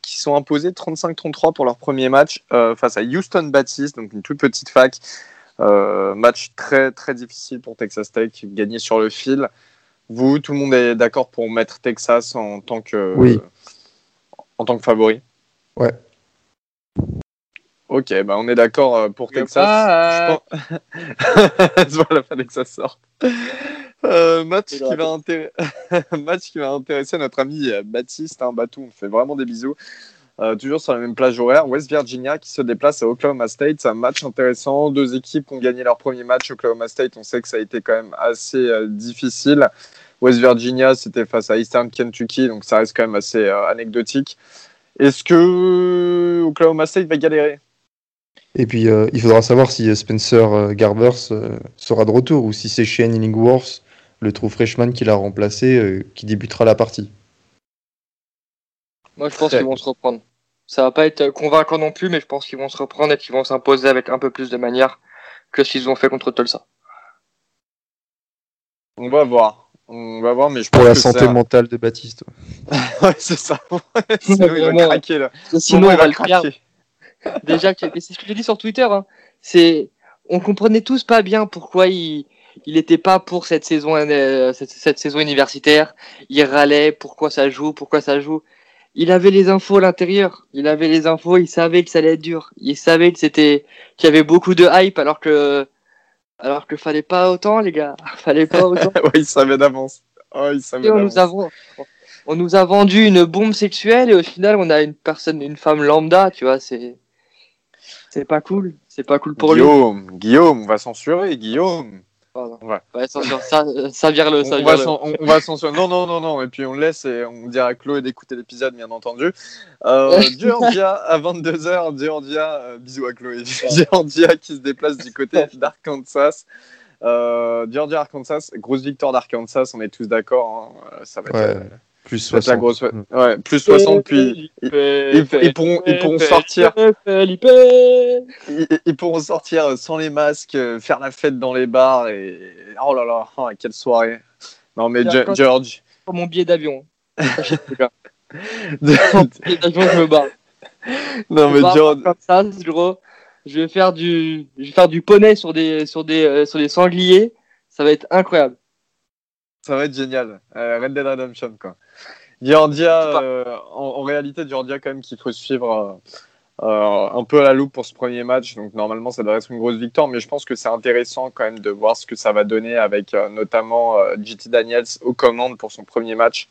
qui sont imposés 35-33 pour leur premier match face à Houston Baptist, donc une toute petite fac. Match très très difficile pour Texas Tech, gagné sur le fil. Vous, tout le monde est d'accord pour mettre Texas en tant que, Oui. en tant que favori? Ouais. Ok, bah on est d'accord euh, pour Le Texas. pas, Je pense- voilà, fallait que ça sorte. Euh, match, C'est qui drôle. va intér- [LAUGHS] match qui va intéresser notre ami euh, Baptiste hein, Batou. On fait vraiment des bisous. Euh, toujours sur la même plage horaire, West Virginia qui se déplace à Oklahoma State. C'est un match intéressant. Deux équipes qui ont gagné leur premier match. Oklahoma State, on sait que ça a été quand même assez euh, difficile. West Virginia, c'était face à Eastern Kentucky, donc ça reste quand même assez euh, anecdotique. Est-ce que Oklahoma State va galérer? Et puis, il faudra savoir si Spencer Garbers sera de retour ou si c'est Shane Illingworth, le true freshman qui l'a remplacé, qui débutera la partie. Moi, je pense qu'ils vont se reprendre. Ça va pas être euh, convaincant non plus, mais je pense qu'ils vont se reprendre et qu'ils vont s'imposer avec un peu plus de manière que ce qu'ils ont fait contre Tulsa. On va voir. On va voir, mais je Pour pense la que santé mentale de Baptiste. [LAUGHS] Ouais, c'est ça. [LAUGHS] Sinon, il va craquer là. Sinon, on il va le craquer. [LAUGHS] Déjà, c'est ce que j'ai dit sur Twitter. Hein. C'est, on comprenait tous pas bien pourquoi il, il était pas pour cette saison, euh, cette, cette saison universitaire. Il râlait, pourquoi ça joue, pourquoi ça joue. Il avait les infos à l'intérieur. Il avait les infos. Il savait que ça allait être dur. Il savait que c'était, qu'il y avait beaucoup de hype, alors que, alors que fallait pas autant, les gars. [LAUGHS] Fallait pas autant. [LAUGHS] ouais, il savait d'avance. Oh, il savait on nous, a, on nous a vendu une bombe sexuelle et au final on a une personne, une femme lambda, tu vois, c'est c'est pas cool, c'est pas cool pour lui. Guillaume, Guillaume, on va censurer, Guillaume. Pardon. Ouais. Ouais, censure, ça, euh, ça vire le, ça On vire va, le. cen- on- on va censurer. Non, non, non, non. Et puis on le laisse et on dit à Chloé d'écouter l'épisode, bien entendu. Euh, [LAUGHS] Georgia à 22h. Georgia, euh, bisous à Chloé. [LAUGHS] Georgia qui se déplace du côté d'Arkansas. Euh, Georgia, Arkansas, grosse victoire d'Arkansas, on est tous d'accord. hein. Ça va être, Ouais, euh, Plus ça va être la 60. grosse. Mm. Ouais, plus 60, puis ils, ils pourront, ils pourront sortir. Ils, ils pourront sortir sans les masques, euh, faire la fête dans les bars et oh là là, oh, quelle soirée. Non mais George, Pour mon billet d'avion. [LAUGHS] Mon billet d'avion, je me barre. non Je mais George, comme ça, gros. Je vais faire du, je vais faire du poney sur des, sur des, euh, sur des sangliers. Ça va être incroyable. ça va être génial. Euh, Red Dead Redemption quoi. Pas. euh, en, en réalité Georgia quand même qu'il faut suivre euh, euh, un peu à la loupe pour ce premier match. Donc normalement ça devrait être une grosse victoire, mais je pense que c'est intéressant quand même de voir ce que ça va donner avec euh, notamment JT Daniels aux commandes pour son premier match.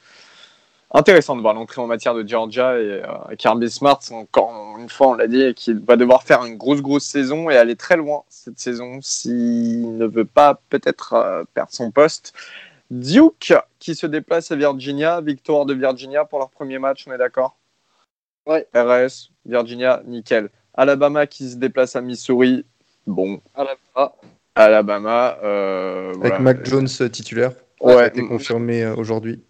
Intéressant de voir l'entrée en matière de Georgia et Kirby Smart, encore une fois on l'a dit, qui va devoir faire une grosse grosse saison et aller très loin cette saison s'il ne veut pas peut-être perdre son poste. Duke qui se déplace à Virginia, victoire de Virginia pour leur premier match, on est d'accord? Ouais. RS, Virginia, nickel. Alabama qui se déplace à Missouri, bon. Ah. Alabama, euh, Avec voilà. Mac Jones euh, titulaire. Ça a Ouais, été confirmé euh, aujourd'hui.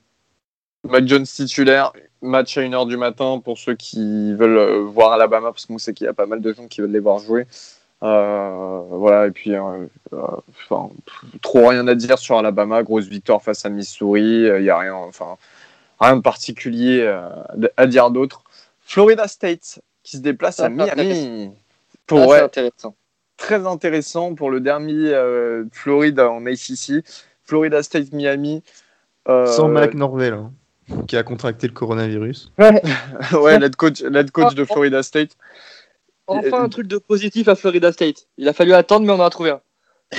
Mac Jones titulaire, match à 1h du matin pour ceux qui veulent voir Alabama, parce que moi, c'est qu'il y a pas mal de gens qui veulent les voir jouer. Euh, voilà, et puis, euh, euh, enfin, trop rien à dire sur Alabama, grosse victoire face à Missouri, il n'y a rien, enfin, rien de particulier euh, à dire d'autre. Florida State qui se déplace à va faire Miami. Ah, Pour, ouais, intéressant. très intéressant pour le derby euh, Floride en ACC. Florida State Miami. Euh, Sans Mac Norvell, hein, qui a contracté le coronavirus. ouais, [LAUGHS] l'head coach, coach de Florida State. Enfin, un truc de positif à Florida State. Il a fallu attendre, mais on en a trouvé un. [LAUGHS]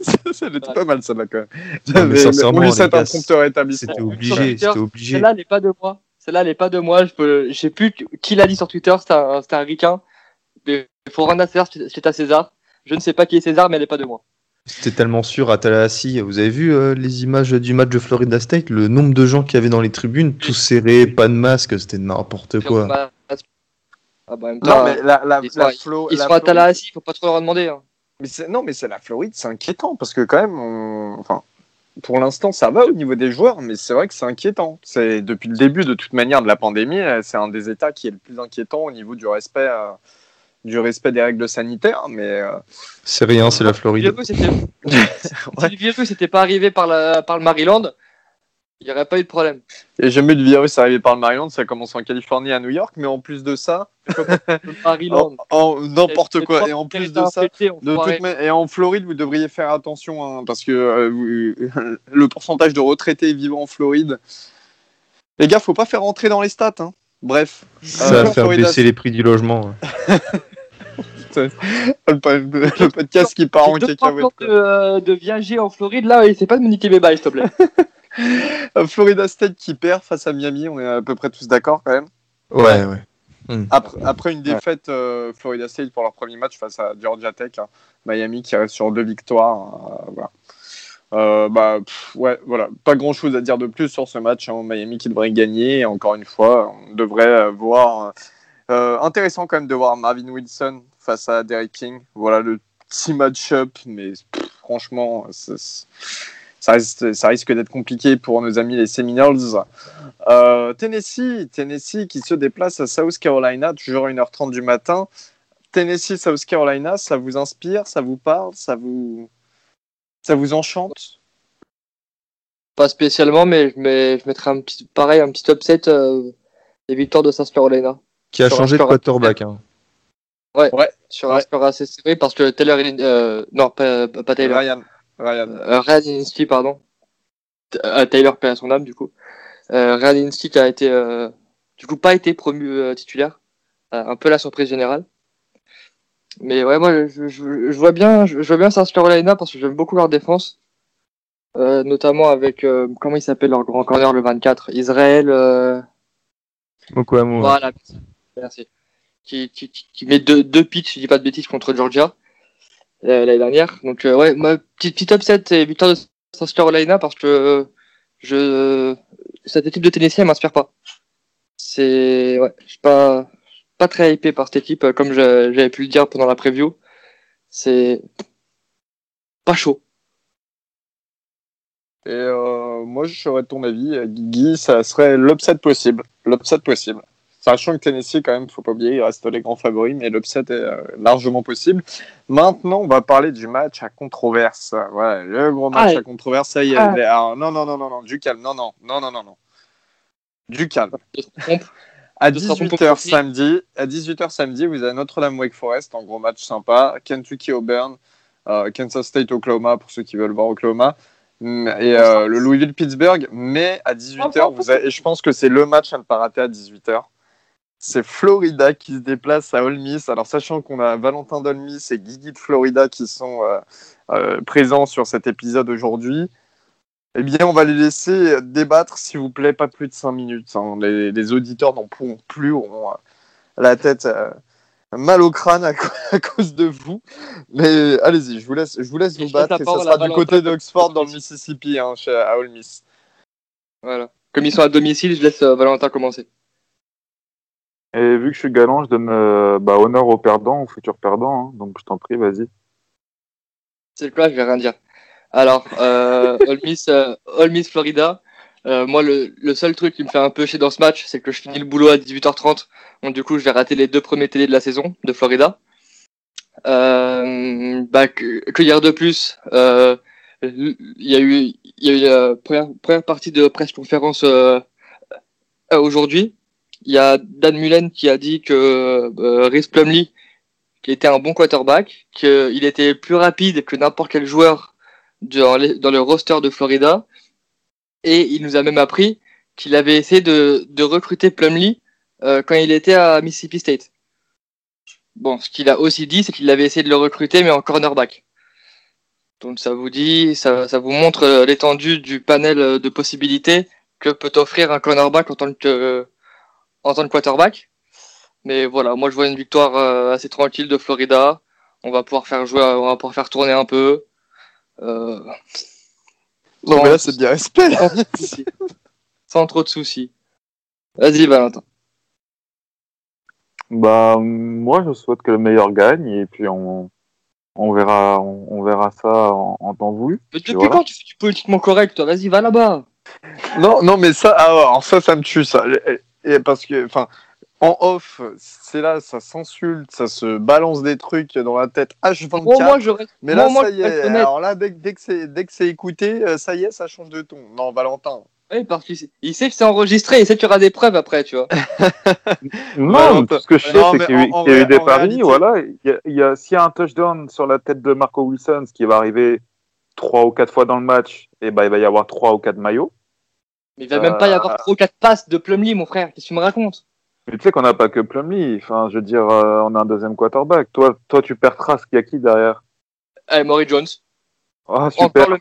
ça, ça était pas mal, ça là quand même. Non, sincèrement, prompteur. C'était obligé, c'était obligé. Celle-là, elle n'est pas de moi. Celle-là, elle n'est pas de moi. Je peux, je sais plus qui l'a dit sur Twitter. C'était un, c'était un ricain. Mais il faut rendre à César, c'est à César. Je ne sais pas qui est César, mais elle n'est pas de moi. C'était tellement sûr à Tallahassee. Vous avez vu euh, les images du match de Florida State? Le nombre de gens qu'il y avait dans les tribunes, tous serrés, pas de masque, c'était n'importe quoi. Ah bah, en même Non, temps, mais la, la, ils sont, la Flo- ils la sont à Tallahassee, il faut pas trop leur en demander. hein. Mais non, mais c'est la Floride, c'est inquiétant parce que quand même, on- enfin, pour l'instant, ça va au niveau des joueurs, mais c'est vrai que c'est inquiétant. C'est depuis le début, de toute manière, de la pandémie, euh, c'est un des États qui est le plus inquiétant au niveau du respect, euh, du respect des règles sanitaires. Mais euh, C'est rien, c'est la Floride. si le virus n'était pas arrivé par, la, par le Maryland, il n'y aurait pas eu de problème. il n'y a jamais eu de virus arrivé par le Maryland, ça commence en Californie, à New York, mais en plus de ça, Le [LAUGHS] Maryland. en- en- n'importe Les quoi. Et en plus de ça, De toute Et en Floride, vous devriez faire attention hein, parce que euh, vous- [LAUGHS] le pourcentage de retraités vivant en Floride. Les gars, faut pas faire rentrer dans les stats. hein. Bref, Ça Euh, va faire Florida- baisser les prix du logement. hein. [LAUGHS] le, po- le podcast qui part en cacahuète. de, euh, de viager en Floride, là, essaie pas de me niquer mes bails, s'il te plaît. [LAUGHS] Florida State qui perd face à Miami, on est à peu près tous d'accord quand même. Ouais, ouais. Après, après une défaite, euh, Florida State pour leur premier match face à Georgia Tech, hein. Miami qui reste sur deux victoires. euh, voilà. Euh, bah, pff, ouais, voilà. Pas grand chose à dire de plus sur ce match. hein. Miami qui devrait gagner. Et encore une fois, on devrait voir. euh, intéressant quand même de voir Marvin Wilson face à Derek King. Voilà le petit match-up, mais pff, franchement, c'est- ça, reste- ça risque d'être compliqué pour nos amis les Seminoles. Euh, Tennessee, Tennessee qui se déplace à South Carolina, toujours à 1h30 du matin. Tennessee, South Carolina, ça vous inspire, ça vous parle, ça vous, ça vous enchante? Pas spécialement, mais je, mets, je mettrais un petit, pareil, un petit upset euh, des victoires de South Carolina. Qui a Sur un changé de score- quarterback. Hein. Sur un Ouais. score assez serré, parce que Taylor, euh, non, pas, pas Taylor, Ryan, Ryan. euh, pardon. T- euh, Taylor paie à son âme, du coup. Euh, qui a été, euh, du coup, pas été promu euh, titulaire. Euh, un peu la surprise générale. Mais ouais, moi, je, je, je vois bien, je, je vois bien South Carolina parce que j'aime beaucoup leur défense. Euh, notamment avec, euh, comment il s'appelle leur grand corner, le 24? Israël, euh, Mokoamu, ouais. voilà, merci. Qui, qui, qui, qui met deux, deux pitchs, je dis pas de bêtises, contre Georgia l'année dernière. Donc, euh, ouais, ma petite, petite upset et victoire de South Carolina parce que euh, je, cette équipe de Tennessee, elle m'inspire pas. C'est, ouais, je suis pas, pas très hypé par cette équipe, euh, comme j'avais pu le dire pendant la preview. C'est pas chaud. Et euh, moi, je serais ton avis, euh, Guigui, ça serait l'upset possible. L'upset possible. Sachant que Tennessee, quand même, faut pas oublier, il reste les grands favoris, mais l'upset est euh, largement possible. Maintenant, on va parler du match à controverse. Ouais, le gros match Ah, à controverse, ça y est. ah. ah, non, non, non, non, non, du calme. Non, non, non, non, non, non. Du calme. À Ce sera ton 18h point samedi, à 18h samedi, vous avez Notre-Dame Wake Forest, en gros match sympa. Kentucky Auburn, euh, Kansas State Oklahoma pour ceux qui veulent voir Oklahoma. Mm, Et euh, le Louisville Pittsburgh, mais à 18h, vous avez, et je pense que c'est le match à ne pas rater à 18h. C'est Florida qui se déplace à Ole Miss. Alors, sachant qu'on a Valentin d'Ole Miss et Guigui de Florida qui sont euh, euh, présents sur cet épisode aujourd'hui, eh bien, on va les laisser débattre, s'il vous plaît, pas plus de 5 minutes. hein. Les, les auditeurs n'en pourront plus, auront euh, la tête mal au crâne à, cause de vous. Mais allez-y, je vous laisse, je vous laisse vous battre. Et ça sera du côté d'Oxford, dans le Mississippi, hein, chez, à Ole Miss. Voilà. Comme ils sont à domicile, je laisse Valentin commencer. Et vu que je suis galant, je donne euh, bah, honneur aux perdants, aux futurs perdants. hein. donc je t'en prie, vas-y. C'est le cas, je vais rien dire. Alors, euh, Ole Miss, euh, Ole Miss Florida. Euh, moi, le, le seul truc qui me fait un peu chier dans ce match, c'est que je finis le boulot à 18h30. Donc, du coup, je vais rater les deux premiers télés de la saison de Florida. Bah, que, dire de plus? Il y a eu, y a eu la première, première partie de presse conférence aujourd'hui. Il y a Dan Mullen qui a dit que euh, Rhys Plumlee, qui était un bon quarterback, qu'il était plus rapide que n'importe quel joueur dans, le roster de Florida. Et il nous a même appris qu'il avait essayé de, recruter Plumlee euh, quand il était à Mississippi State. Bon, ce qu'il a aussi dit, c'est qu'il avait essayé de le recruter, mais en cornerback. Donc ça vous dit, ça, ça vous montre euh, l'étendue du panel euh, de possibilités que peut offrir un cornerback en tant que, en tant que quarterback. Mais voilà, moi je vois une victoire euh, assez tranquille de Florida. On va pouvoir faire jouer, on va pouvoir faire tourner un peu. Euh, Non, Sans- mais là, c'est bien respect. sans trop de soucis. Sans trop de soucis. Vas-y Valentin. Bah, moi, je souhaite que le meilleur gagne et puis on, on verra, on, on verra ça en, en temps voulu. Mais depuis voilà. quand tu fais du politiquement correct toi? Vas-y, va là-bas. Non, non, mais ça, ah, alors ça, ça me tue, ça. Et, parce que, enfin, en off, c'est là, ça s'insulte, ça se balance des trucs dans la tête H24. Moi, moi, je reste. mais là, moi, ça y est. Alors là, dès, dès que c'est dès que c'est écouté, euh, ça y est, ça change de ton. Non, Valentin. Oui, parce qu'il sait, il sait que c'est enregistré, il sait qu'il y aura des preuves après, tu vois. [LAUGHS] Non, tout ce que je sais, c'est qu'il y y a eu des paris. réalité- Voilà, il y a, il y a- s'il y a un touchdown sur la tête de Marco Wilson, ce qui va arriver trois ou quatre fois dans le match, et ben il va y avoir trois ou quatre maillots. Mais il va même pas y Euh, avoir trop quatre passes de Plumlee, mon frère. Qu'est-ce que tu me racontes? Mais tu sais qu'on n'a pas que Plumlee. Enfin, je veux dire, euh, on a un deuxième quarterback. Toi, toi, tu perds Trask. Il y a qui derrière? Eh, Maury Jones. Ah, super, Encore le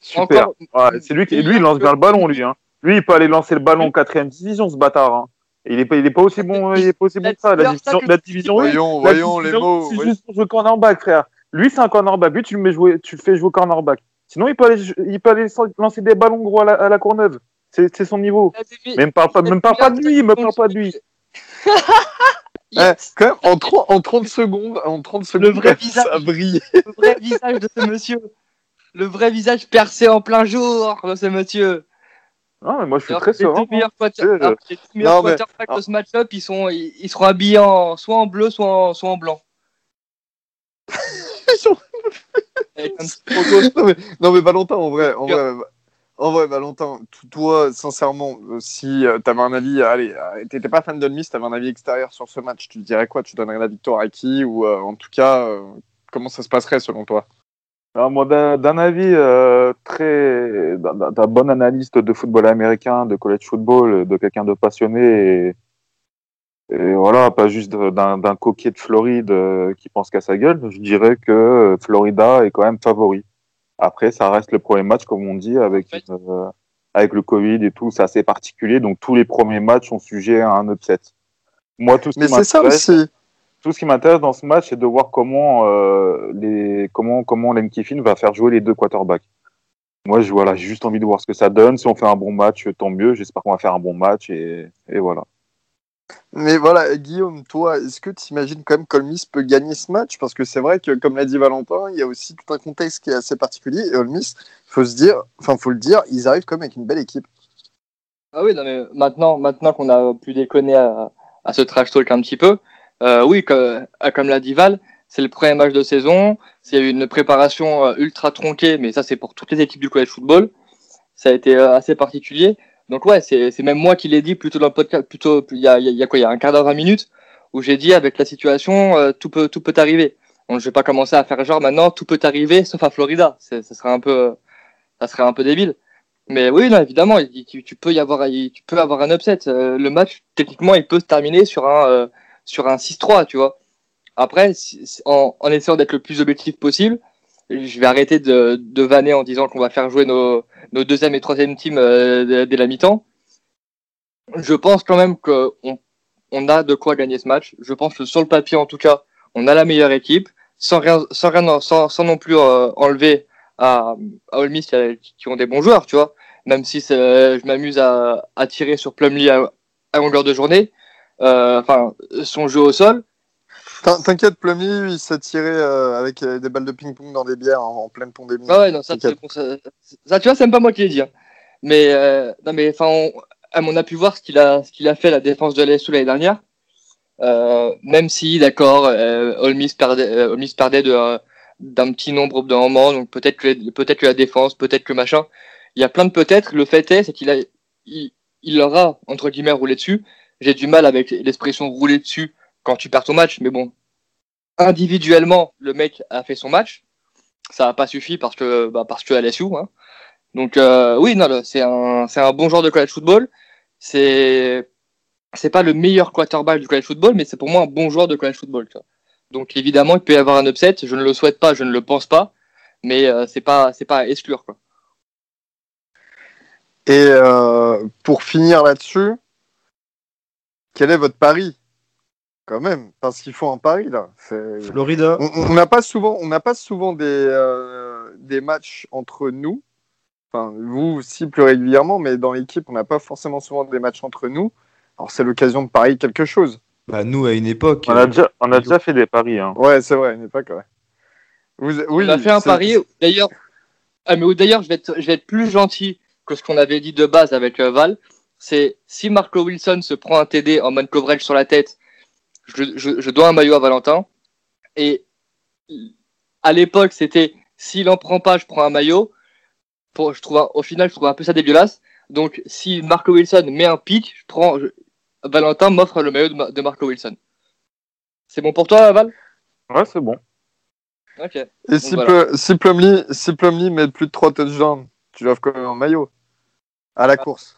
super. encore- Ouais, c'est lui qui, lui, il lance bien le ballon, lui. Hein. Lui, il peut aller lancer le ballon en quatrième division, ce bâtard. Hein. Il est pas, il est pas aussi bon, il est pas aussi bon que ça. La division, la division. Voyons, La voyons les mots. C'est oui. juste pour jouer cornerback, frère. Lui, c'est un cornerback. Lui, tu le, mets jouer, tu le fais jouer cornerback. Sinon, il peut aller, il peut aller lancer des ballons gros à la, à la Courneuve. C'est son niveau. Mais me parle pas, me parle pas de lui, me parle pas de lui. [LAUGHS] Eh, quand même, en, 30, en 30 secondes, en 30 secondes, vrai [LAUGHS] visage. ça a brillé. Le vrai visage de ce monsieur. Le vrai visage percé en plein jour de ce monsieur. Non, mais moi, je suis Alors, très serein. je- les deux meilleurs quarterbacks de ce match-up, ils, sont, ils, ils seront habillés en, soit en bleu, soit en, soit en blanc. [LAUGHS] Logo. non, mais, non, mais Valentin, en vrai, en vrai, en vrai Valentin, toi, sincèrement, euh, si tu t'avais un avis, allez, euh, t'étais pas fan de Miss, t'avais un avis extérieur sur ce match, tu dirais quoi? Tu donnerais la victoire à qui? Ou euh, en tout cas, euh, comment ça se passerait selon toi? Moi, d'un avis euh, très. d'un- bon analyste de football américain, de college football, de quelqu'un de passionné et, voilà, pas juste d'un coquet de Floride euh, qui pense qu'à sa gueule, je dirais que euh, Florida est quand même favori. Après, ça reste le premier match, comme on dit, avec, En fait- euh, avec le Covid et tout, c'est assez particulier, donc tous les premiers matchs sont sujets à un upset. Moi, tout ce Mais qui c'est ça m'intéresse- aussi. tout ce qui m'intéresse dans ce match, c'est de voir comment euh, les comment comment Kiffin va faire jouer les deux quarterbacks. Moi, je voilà, j'ai juste envie de voir ce que ça donne. Si on fait un bon match, tant mieux. J'espère qu'on va faire un bon match et, et voilà. Mais voilà, Guillaume, toi, est-ce que tu imagines quand même qu'Olmis peut gagner ce match? Parce que c'est vrai que, comme l'a dit Valentin, il y a aussi tout un contexte qui est assez particulier. Et Olmis, faut faut le dire, ils arrivent quand même avec une belle équipe. Ah oui, non, mais maintenant, maintenant qu'on a pu déconner à, ce trash talk un petit peu, euh, oui, euh, comme l'a dit Val, c'est le premier match de saison. C'est une préparation euh, ultra tronquée, mais ça, c'est pour toutes les équipes du college football. Ça a été assez particulier. Donc ouais, c'est même moi qui l'ai dit plutôt dans le podcast, plutôt il y a, y a- quoi, il y a un quart d'heure, 20 minutes, où j'ai dit avec la situation, euh, tout peut tout peut arriver. Donc je vais pas commencer à faire genre maintenant tout peut arriver, sauf à Florida. Ça serait un peu, ça serait un peu débile. Mais oui, non, évidemment, il- tu, tu peux y avoir, il- tu peux avoir un upset. Euh, le match, techniquement, il peut se terminer sur un, euh, sur un 6-3, tu vois. Après, si- en, en essayant d'être le plus objectif possible, je vais arrêter de, de vanner en disant qu'on va faire jouer nos, nos deuxième et troisième teams euh, dès- la mi-temps. Je pense quand même qu'on on a de quoi gagner ce match. Je pense que sur le papier, en tout cas, on a la meilleure équipe, sans rien, sans rien, sans, sans non plus euh, enlever à, à Ole Miss qui, a- qui ont des bons joueurs, tu vois. Même si c'est- je m'amuse à, à tirer sur Plumlee à, à longueur de journée, euh, enfin son jeu au sol. T'in- T'inquiète, Plumlee, il s'est tiré euh, avec euh, des balles de ping-pong dans des bières en, en pleine pandémie. Ah ouais, non, ça, tu vois, c'est même pas moi qui l'ai dit. hein. Mais euh, non, mais enfin, on, on a pu voir ce qu'il a, ce qu'il a fait la défense de l'ASU l'année dernière. Euh, même si, d'accord, Ole Miss perdait, Ole Miss perdait de, d'un petit nombre de moments, donc peut-être que, peut-être que la défense, peut-être que machin. Il y a plein de peut-être. Le fait est, c'est qu'il a, il, il leur a entre guillemets roulé dessus. J'ai du mal avec l'expression rouler dessus quand tu perds ton match, mais bon, individuellement, le mec a fait son match. Ça n'a pas suffi parce que, bah, parce que LSU, hein. Donc euh, oui, non, c'est un, c'est un bon joueur de college football. C'est, c'est pas le meilleur quarterback du college football, mais c'est pour moi un bon joueur de college football. Donc évidemment, il peut y avoir un upset. Je ne le souhaite pas, je ne le pense pas, mais euh, c'est pas, c'est pas à exclure. Et euh, pour finir là-dessus, quel est votre pari? Quand même, parce qu'ils font un pari là. Florida. On n'a pas souvent, on n'a pas souvent des, euh, des matchs entre nous. Enfin, vous aussi plus régulièrement, mais dans l'équipe, on n'a pas forcément souvent des matchs entre nous. Alors c'est l'occasion de parier quelque chose. Bah, nous, à une époque. On a euh, déjà, on a déjà fait des paris. Hein. Ouais, c'est vrai, pas quoi. Vous, oui, on a fait un pari. D'ailleurs, ah, mais d'ailleurs, je vais être, je vais être plus gentil que ce qu'on avait dit de base avec euh, Val. C'est si Marco Wilson se prend un TD en man coverage sur la tête, je, je, je dois un maillot à Valentin. Et à l'époque, c'était s'il en prend pas, je prends un maillot. Pour, je trouve un- au final, je trouve un peu ça dégueulasse. Donc, si Marco Wilson met un pic, je prends. je- Valentin m'offre le maillot de, Ma- de Marco Wilson. C'est bon pour toi, Val? Ouais, c'est bon. Ok. Et si, voilà. Ple- si Plumlee, si Plumlee met plus de 3 touchdowns, tu l'offres quand même en maillot? À la course.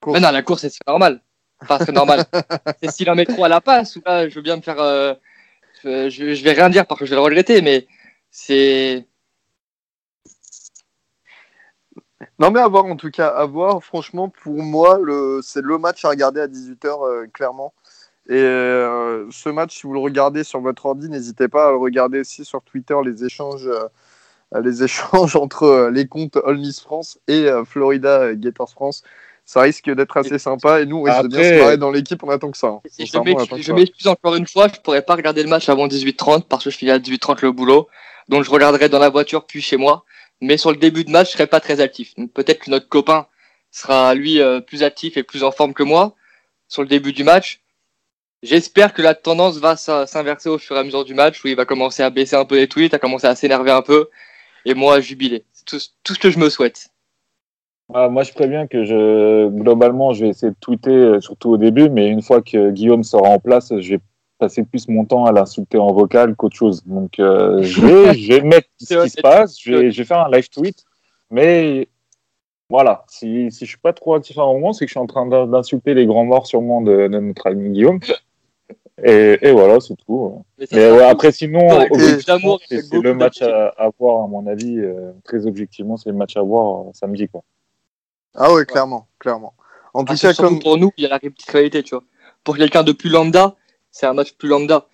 Course. Mais non, la course, c'est normal. Enfin, c'est normal. [LAUGHS] c'est s'il en met trop à la passe, ou là, je veux bien me faire. euh, je, je vais rien dire parce que je vais le regretter, mais c'est. Non mais à voir en tout cas, à voir. Franchement, pour moi, le... c'est le match à regarder à 18h, clairement. Et euh, ce match, si vous le regardez sur votre ordi, n'hésitez pas à le regarder aussi sur Twitter, les échanges, euh, les [LAUGHS] échanges entre euh, les comptes All Miss France et euh, Florida euh, Gators France. Ça risque d'être assez sympa. Et nous, on risque de bien se marrer dans l'équipe, on attend que ça. hein. Je m'excuse encore une fois, je pourrais pas regarder le match avant 18h30 parce que je finis à 18h30 le boulot. Donc je regarderai dans la voiture puis chez moi. Mais sur le début de match, je serai pas très actif. Donc peut-être que notre copain sera lui euh, plus actif et plus en forme que moi sur le début du match. J'espère que la tendance va s'in- s'inverser au fur et à mesure du match où il va commencer à baisser un peu les tweets, à commencer à s'énerver un peu et moi à jubiler. C'est tout, tout ce que je me souhaite. Ah, moi, je préviens que je, globalement, je vais essayer de tweeter, euh, surtout au début, mais une fois que Guillaume sera en place, je vais passer plus mon temps à l'insulter en vocal qu'autre chose. Donc, euh, je, vais, [LAUGHS] je vais mettre ce qui se passe, je vais, je vais faire un live tweet, mais voilà, si, si je suis pas trop actif à un moment, c'est que je suis en train d'in- d'insulter les grands morts sûrement de, de notre ami Guillaume. Et, et voilà, c'est tout. Mais ouais, après, sinon, c'est le match à, à voir, à mon avis. euh, très objectivement, c'est le match à voir euh, samedi. Quoi. Ah ouais, clairement, clairement. En tout Ah, c'est cas, comme pour nous, il y a la rivalité, tu vois. Pour quelqu'un de plus lambda, c'est un match plus lambda.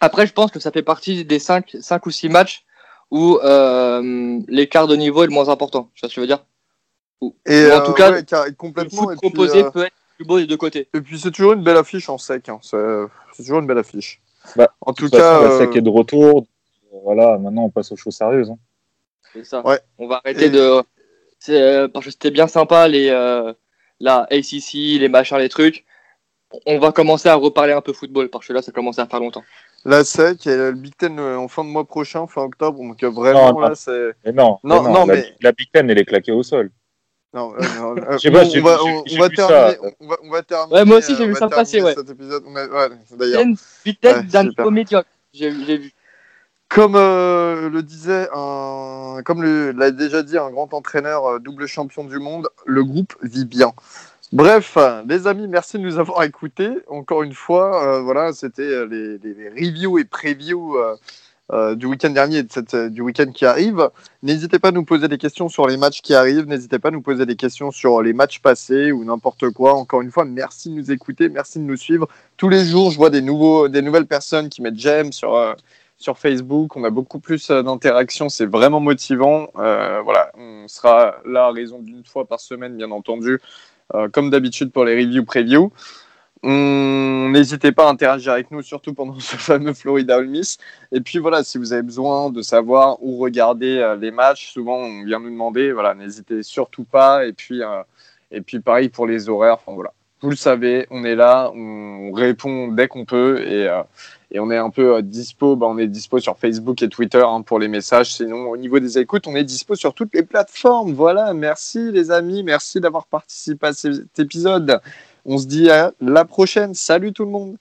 Après, je pense que ça fait partie des 5, cinq ou 6 matchs où euh, l'écart de niveau est le moins important. Tu vois ce que je veux dire? Et Ou en euh, tout cas, ouais, car- Le complètement. foot et puis, proposé euh, peut être plus beau des deux côtés. Et puis c'est toujours une belle affiche en sec. hein. C'est c'est toujours une belle affiche. Bah, en tout cas, la euh, SEC est de retour. Voilà, maintenant on passe aux choses sérieuses. hein. C'est ça. Ouais. On va arrêter Et- de. C'est, euh, parce que c'était bien sympa, les, euh, la ACC, les machins, les trucs. On va commencer à reparler un peu football parce que là, ça commence à faire longtemps. la SEC et le Big Ten euh, en fin de mois prochain, fin octobre. Donc vraiment Non, là, c'est. Mais non, Non, mais non, la, mais- la Big Ten, elle est claquée au sol. Non, euh, non, euh, [LAUGHS] Je sais pas, on va, on, on va vu ça. terminer. On va, on va terminer. Ouais, moi aussi, j'ai vu ça passer, ouais. Cet épisode. Ouais, d'ailleurs. Big Ten Ouais, d'un niveau médiocre. J'ai j'ai vu. Comme euh, le disait un, comme l'a déjà dit un grand entraîneur euh, double champion du monde, le groupe vit bien. Bref, les amis, merci de nous avoir écoutés. Encore une fois, euh, voilà, c'était les, reviews et previews du week-end dernier et de cette, du week-end qui arrive. N'hésitez pas à nous poser des questions sur les matchs qui arrivent. N'hésitez pas à nous poser des questions sur les matchs passés ou n'importe quoi. Encore une fois, merci de nous écouter, merci de nous suivre. Tous les jours, je vois des, nouveaux, des nouvelles personnes qui mettent j'aime sur, sur Facebook. On a beaucoup plus euh, d'interactions. C'est vraiment motivant. Euh, voilà, on sera là à raison d'une fois par semaine, bien entendu, euh, comme d'habitude pour les reviews previews. On- N'hésitez pas à interagir avec nous, surtout pendant [LAUGHS] ce fameux Florida Ole Miss. Et puis voilà, si vous avez besoin de savoir où regarder les matchs, souvent on vient nous demander. Voilà, n'hésitez surtout pas. Et puis, et puis pareil pour les horaires. Enfin voilà, vous le savez, on est là, on répond dès qu'on peut et, et on est un peu euh, dispo. Bah, on est dispo sur Facebook et Twitter hein, pour les messages. Sinon, au niveau des écoutes, on est dispo sur toutes les plateformes. Voilà, merci les amis, merci d'avoir participé à cet épisode. On se dit à la prochaine. Salut tout le monde.